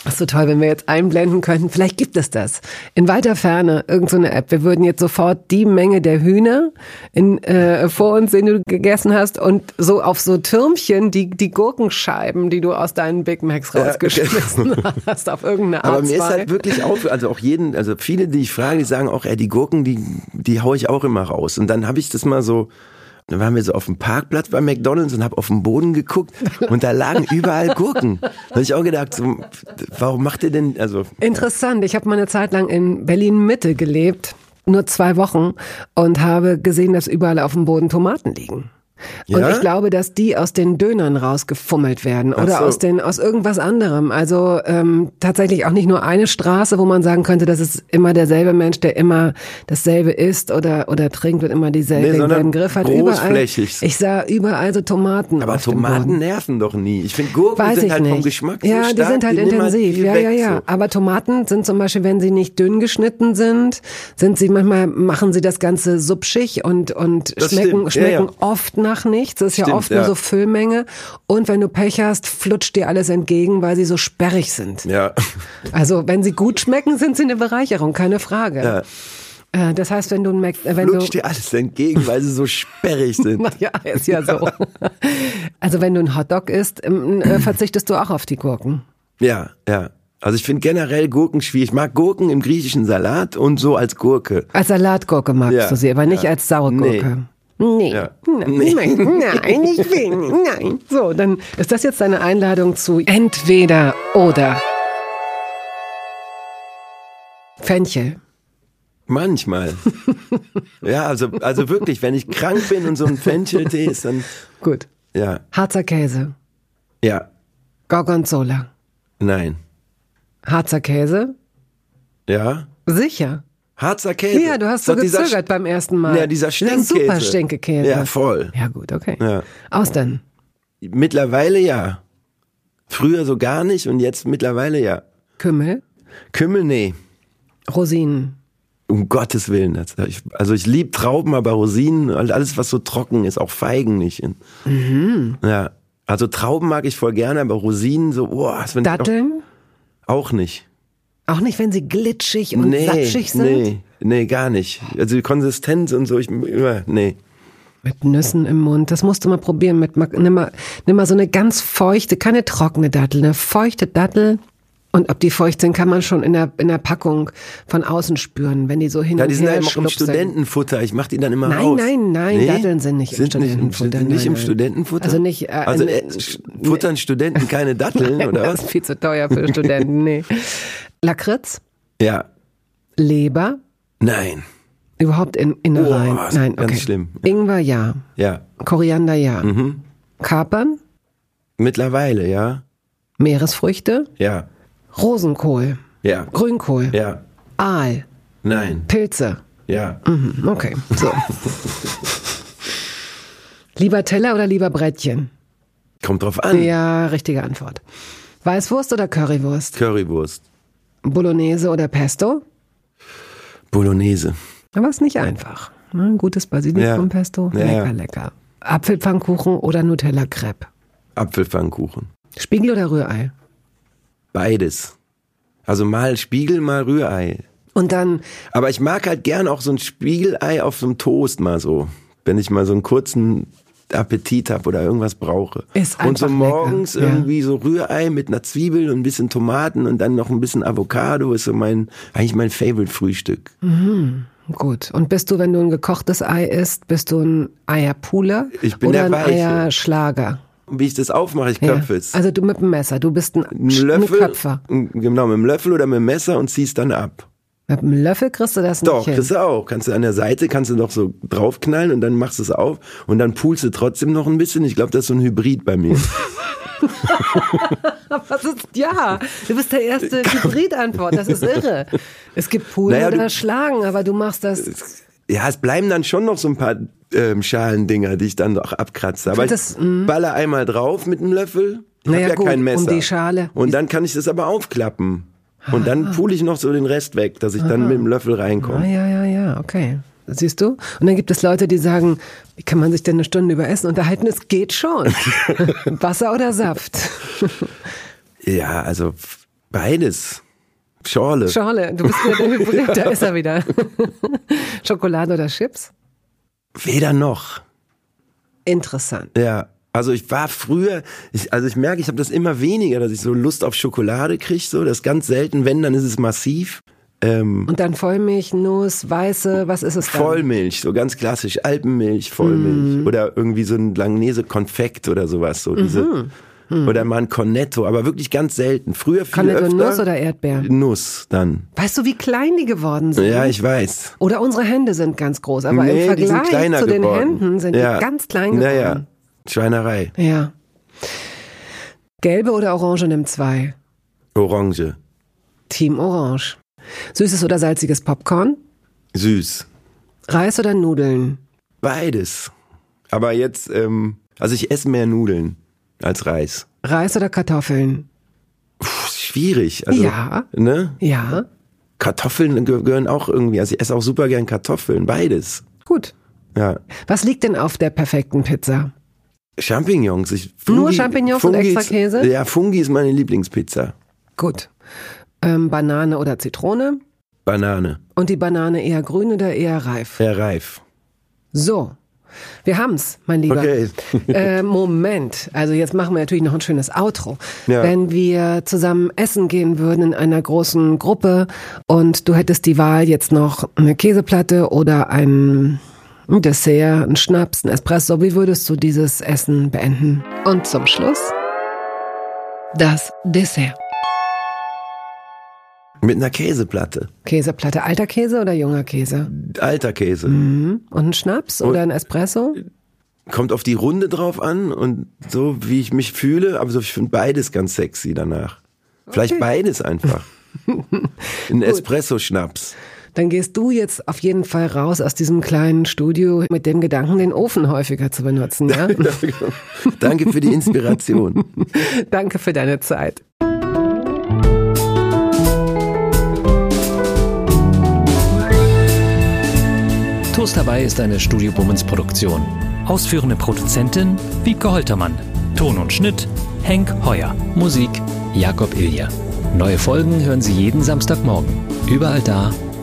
[SPEAKER 1] Ach so toll, wenn wir jetzt einblenden könnten. Vielleicht gibt es das. In weiter Ferne, irgendeine so App. Wir würden jetzt sofort die Menge der Hühner in, äh, vor uns, den du gegessen hast, und so auf so Türmchen die, die Gurkenscheiben, die du aus deinen Big Macs rausgeschmissen ja, okay. hast, auf irgendeine Art.
[SPEAKER 2] Aber mir ist halt wirklich auf, also auch jeden, also viele, die ich frage, die sagen auch, ey, die Gurken, die, die hau ich auch immer raus. Und dann habe ich das mal so dann waren wir so auf dem Parkplatz bei McDonalds und habe auf den Boden geguckt und da lagen überall Gurken. Da habe ich auch gedacht, so, warum macht ihr denn also
[SPEAKER 1] Interessant, ich habe mal eine Zeit lang in Berlin Mitte gelebt, nur zwei Wochen und habe gesehen, dass überall auf dem Boden Tomaten liegen. Und ja? ich glaube, dass die aus den Dönern rausgefummelt werden oder so. aus den aus irgendwas anderem. Also ähm, tatsächlich auch nicht nur eine Straße, wo man sagen könnte, das ist immer derselbe Mensch, der immer dasselbe isst oder oder trinkt und immer dieselbe, nee, denselben Griff hat.
[SPEAKER 2] Großflächig.
[SPEAKER 1] Überall, ich sah überall so Tomaten.
[SPEAKER 2] Aber Tomaten nerven doch nie. Ich finde Gurken
[SPEAKER 1] Weiß
[SPEAKER 2] sind halt
[SPEAKER 1] nicht.
[SPEAKER 2] vom Geschmack
[SPEAKER 1] so Ja, die sind halt
[SPEAKER 2] die
[SPEAKER 1] intensiv. Ja, ja, ja. So. Aber Tomaten sind zum Beispiel, wenn sie nicht dünn geschnitten sind, sind sie manchmal machen sie das Ganze subschig und und das schmecken schmecken ja, ja. oft nach nichts. Das ist Stimmt, ja oft ja. nur so Füllmenge. Und wenn du Pech hast, flutscht dir alles entgegen, weil sie so sperrig sind.
[SPEAKER 2] Ja.
[SPEAKER 1] Also wenn sie gut schmecken, sind sie eine Bereicherung, keine Frage. Ja. Äh, das heißt, wenn du ein Mac,
[SPEAKER 2] äh, wenn Flutscht dir alles entgegen, weil sie so sperrig sind.
[SPEAKER 1] ja, ist ja so. also wenn du ein Hotdog isst, ähm, äh, verzichtest du auch auf die Gurken.
[SPEAKER 2] Ja, ja. Also ich finde generell Gurken schwierig. Ich mag Gurken im griechischen Salat und so als Gurke.
[SPEAKER 1] Als Salatgurke magst ja, du sie, aber nicht ja. als saure Gurke. Nee. Nee, ja. nein, nee. nein, nein, ich will nicht, nein. So, dann ist das jetzt deine Einladung zu entweder oder. Fenchel.
[SPEAKER 2] Manchmal. ja, also, also wirklich, wenn ich krank bin und so ein Fencheltee ist, dann.
[SPEAKER 1] Gut.
[SPEAKER 2] Ja.
[SPEAKER 1] Harzer Käse.
[SPEAKER 2] Ja.
[SPEAKER 1] Gorgonzola.
[SPEAKER 2] Nein.
[SPEAKER 1] Harzer Käse?
[SPEAKER 2] Ja.
[SPEAKER 1] Sicher.
[SPEAKER 2] Harzer Käse.
[SPEAKER 1] Ja, du hast so gezögert beim ersten Mal.
[SPEAKER 2] Ja, dieser Stinkkäse.
[SPEAKER 1] Super Stinkekäse.
[SPEAKER 2] Ja, voll.
[SPEAKER 1] Ja, gut, okay. Ja. Aus denn?
[SPEAKER 2] Mittlerweile ja. Früher so gar nicht und jetzt mittlerweile ja.
[SPEAKER 1] Kümmel?
[SPEAKER 2] Kümmel, nee.
[SPEAKER 1] Rosinen?
[SPEAKER 2] Um Gottes Willen. Also ich liebe Trauben, aber Rosinen, alles was so trocken ist, auch Feigen nicht. Mhm. Ja. Also Trauben mag ich voll gerne, aber Rosinen so, boah.
[SPEAKER 1] Datteln?
[SPEAKER 2] Auch nicht.
[SPEAKER 1] Auch nicht, wenn sie glitschig und nee, satschig sind?
[SPEAKER 2] Nee, nee, gar nicht. Also die Konsistenz und so, ich, nee.
[SPEAKER 1] Mit Nüssen im Mund, das musst du mal probieren. Mit, nimm, mal, nimm mal so eine ganz feuchte, keine trockene Dattel, eine feuchte Dattel Und ob die feucht sind, kann man schon in der, in der Packung von außen spüren, wenn die so hin
[SPEAKER 2] Ja,
[SPEAKER 1] und
[SPEAKER 2] die sind ja
[SPEAKER 1] her
[SPEAKER 2] immer im. Studentenfutter. Ich mach die dann immer
[SPEAKER 1] Nein,
[SPEAKER 2] raus.
[SPEAKER 1] nein, nein, Datteln sind nicht im
[SPEAKER 2] sind
[SPEAKER 1] Studentenfutter,
[SPEAKER 2] Nicht, im- nicht im. Studentenfutter?
[SPEAKER 1] Also nicht, äh,
[SPEAKER 2] also
[SPEAKER 1] äh,
[SPEAKER 2] futtern Studenten keine Datteln, oder
[SPEAKER 1] das
[SPEAKER 2] was?
[SPEAKER 1] ist viel zu teuer für Studenten, nee. Lakritz,
[SPEAKER 2] Ja.
[SPEAKER 1] Leber,
[SPEAKER 2] Nein.
[SPEAKER 1] überhaupt in Innereien.
[SPEAKER 2] Ist
[SPEAKER 1] Nein,
[SPEAKER 2] ganz
[SPEAKER 1] okay.
[SPEAKER 2] schlimm.
[SPEAKER 1] Ingwer, ja.
[SPEAKER 2] Ja.
[SPEAKER 1] Koriander, ja.
[SPEAKER 2] Mhm.
[SPEAKER 1] Kapern,
[SPEAKER 2] Mittlerweile, ja.
[SPEAKER 1] Meeresfrüchte,
[SPEAKER 2] Ja.
[SPEAKER 1] Rosenkohl,
[SPEAKER 2] Ja.
[SPEAKER 1] Grünkohl,
[SPEAKER 2] Ja.
[SPEAKER 1] Aal,
[SPEAKER 2] Nein.
[SPEAKER 1] Pilze.
[SPEAKER 2] Ja.
[SPEAKER 1] Mhm, okay, so. lieber Teller oder lieber Brettchen?
[SPEAKER 2] Kommt drauf an.
[SPEAKER 1] Ja, richtige Antwort. Weißwurst oder Currywurst?
[SPEAKER 2] Currywurst.
[SPEAKER 1] Bolognese oder Pesto?
[SPEAKER 2] Bolognese.
[SPEAKER 1] Aber ist nicht einfach. Ne, Ein gutes Basilikum-Pesto,
[SPEAKER 2] Ja. Ja,
[SPEAKER 1] lecker,
[SPEAKER 2] ja.
[SPEAKER 1] lecker. Apfelpfannkuchen oder Nutella-Crepe?
[SPEAKER 2] Apfelpfannkuchen.
[SPEAKER 1] Spiegel oder Rührei?
[SPEAKER 2] Beides. Also mal Spiegel, mal Rührei.
[SPEAKER 1] Und dann,
[SPEAKER 2] Aber ich mag halt gern auch so ein Spiegelei auf so einem Toast mal so. Wenn ich mal so einen kurzen Appetit habe oder irgendwas brauche.
[SPEAKER 1] Ist
[SPEAKER 2] und so morgens
[SPEAKER 1] lecker, ja.
[SPEAKER 2] irgendwie so Rührei mit einer Zwiebel und ein bisschen Tomaten und dann noch ein bisschen Avocado ist so mein, eigentlich mein Favorite-Frühstück.
[SPEAKER 1] gut. Und bist du, wenn du ein gekochtes Ei isst, bist du ein Eierpuler
[SPEAKER 2] Ich bin
[SPEAKER 1] oder
[SPEAKER 2] der
[SPEAKER 1] ein
[SPEAKER 2] Weiche.
[SPEAKER 1] Eierschlager?
[SPEAKER 2] Wie ich das aufmache, ich
[SPEAKER 1] Ja.
[SPEAKER 2] köpfe es.
[SPEAKER 1] Also du mit dem Messer, du bist ein,
[SPEAKER 2] Ein
[SPEAKER 1] ein
[SPEAKER 2] Löffel,
[SPEAKER 1] Köpfer.
[SPEAKER 2] genau, mit dem Löffel oder mit dem Messer und ziehst dann ab.
[SPEAKER 1] Mit dem Löffel kriegst du das nicht
[SPEAKER 2] Doch,
[SPEAKER 1] hin.
[SPEAKER 2] kriegst du auch. Kannst du an der Seite, kannst du noch so draufknallen und dann machst du es auf und dann pulst du trotzdem noch ein bisschen. Ich glaube, das ist so ein Hybrid bei mir.
[SPEAKER 1] Was ist, ja, du bist der erste Hybridantwort, das ist irre. Es gibt Poolen
[SPEAKER 2] Naja,
[SPEAKER 1] oder
[SPEAKER 2] du-
[SPEAKER 1] Schlagen, aber du machst das,
[SPEAKER 2] ja, es bleiben dann schon noch so ein paar ähm, Schalendinger, die ich dann noch abkratze. Aber
[SPEAKER 1] Das-
[SPEAKER 2] ich baller einmal drauf mit dem Löffel. Ich
[SPEAKER 1] Naja,
[SPEAKER 2] hab ja
[SPEAKER 1] gut,
[SPEAKER 2] kein
[SPEAKER 1] um
[SPEAKER 2] Messer.
[SPEAKER 1] die Schale.
[SPEAKER 2] Und dann kann ich das aber aufklappen. Und dann pule ich noch so den Rest weg, dass ich dann mit dem Löffel
[SPEAKER 1] ah,
[SPEAKER 2] reinkomme.
[SPEAKER 1] ja, ja, ja, okay. Siehst du? Und dann gibt es Leute, die sagen, wie kann man sich denn eine Stunde über Essen unterhalten? Es geht schon. Wasser oder Saft?
[SPEAKER 2] Ja, also beides. Schorle.
[SPEAKER 1] Schorle, du bist wieder der Hybrid, da ist er wieder. Schokolade oder Chips?
[SPEAKER 2] Weder noch.
[SPEAKER 1] Interessant.
[SPEAKER 2] Ja. Also ich war früher, ich, also ich merke, ich habe das immer weniger, dass ich so Lust auf Schokolade kriege. So, das ist ganz selten, wenn, dann ist es massiv. Ähm,
[SPEAKER 1] Und dann Vollmilch, Nuss, Weiße, was ist es dann?
[SPEAKER 2] Vollmilch, so ganz klassisch, Alpenmilch, Vollmilch.
[SPEAKER 1] Mhm.
[SPEAKER 2] Oder irgendwie so ein Langnese-Konfekt oder sowas. So diese, Oder mal ein Cornetto, aber wirklich ganz selten. Früher viel
[SPEAKER 1] Cornetto
[SPEAKER 2] öfter.
[SPEAKER 1] Nuss oder Erdbeeren?
[SPEAKER 2] Nuss dann.
[SPEAKER 1] Weißt du, wie klein die geworden sind?
[SPEAKER 2] Ja, ich weiß.
[SPEAKER 1] Oder unsere Hände sind ganz groß, aber
[SPEAKER 2] nee,
[SPEAKER 1] im Vergleich zu den
[SPEAKER 2] geworden.
[SPEAKER 1] Händen sind
[SPEAKER 2] ja.
[SPEAKER 1] die ganz klein geworden.
[SPEAKER 2] Naja, Schweinerei.
[SPEAKER 1] Ja. Gelbe oder Orange nimmt zwei.
[SPEAKER 2] Orange.
[SPEAKER 1] Team Orange. Süßes oder salziges Popcorn?
[SPEAKER 2] Süß.
[SPEAKER 1] Reis oder Nudeln?
[SPEAKER 2] Beides. Aber jetzt, ähm, also ich esse mehr Nudeln als Reis.
[SPEAKER 1] Reis oder Kartoffeln?
[SPEAKER 2] Puh, schwierig. Also,
[SPEAKER 1] Ja.
[SPEAKER 2] Ne?
[SPEAKER 1] Ja.
[SPEAKER 2] Kartoffeln ge- gehören auch irgendwie. Also ich esse auch super gern Kartoffeln. Beides.
[SPEAKER 1] Gut.
[SPEAKER 2] Ja.
[SPEAKER 1] Was liegt denn auf der perfekten Pizza?
[SPEAKER 2] Champignons. Ich,
[SPEAKER 1] Nur Champignons und extra Käse?
[SPEAKER 2] Ja, Fungi ist meine Lieblingspizza.
[SPEAKER 1] Gut. Ähm, Banane oder Zitrone?
[SPEAKER 2] Banane.
[SPEAKER 1] Und die Banane eher grün oder eher reif?
[SPEAKER 2] Ja, reif.
[SPEAKER 1] So. Wir haben's, mein Lieber.
[SPEAKER 2] Okay.
[SPEAKER 1] äh, Moment. Also jetzt machen wir natürlich noch ein schönes Outro.
[SPEAKER 2] Ja.
[SPEAKER 1] Wenn wir zusammen essen gehen würden in einer großen Gruppe und du hättest die Wahl jetzt noch eine Käseplatte oder ein ein Dessert, ein Schnaps, ein Espresso, wie würdest du dieses Essen beenden? Und zum Schluss das Dessert.
[SPEAKER 2] Mit einer Käseplatte.
[SPEAKER 1] Käseplatte, alter Käse oder junger Käse?
[SPEAKER 2] Alter Käse.
[SPEAKER 1] Mhm. Und ein Schnaps oder ein Espresso?
[SPEAKER 2] Kommt auf die Runde drauf an und so, wie ich mich fühle. Aber so, ich finde beides ganz sexy danach. Vielleicht beides einfach. Ein Espresso-Schnaps.
[SPEAKER 1] Dann gehst du jetzt auf jeden Fall raus aus diesem kleinen Studio mit dem Gedanken, den Ofen häufiger zu benutzen, ja?
[SPEAKER 2] Danke für die Inspiration.
[SPEAKER 1] Danke für deine Zeit.
[SPEAKER 3] Toast dabei ist eine Studio Bummens Produktion.
[SPEAKER 4] Ausführende Produzentin Wiebke Holtermann. Ton und Schnitt Henk Heuer.
[SPEAKER 3] Musik Jakob Ilja. Neue Folgen hören Sie jeden Samstagmorgen. Überall da,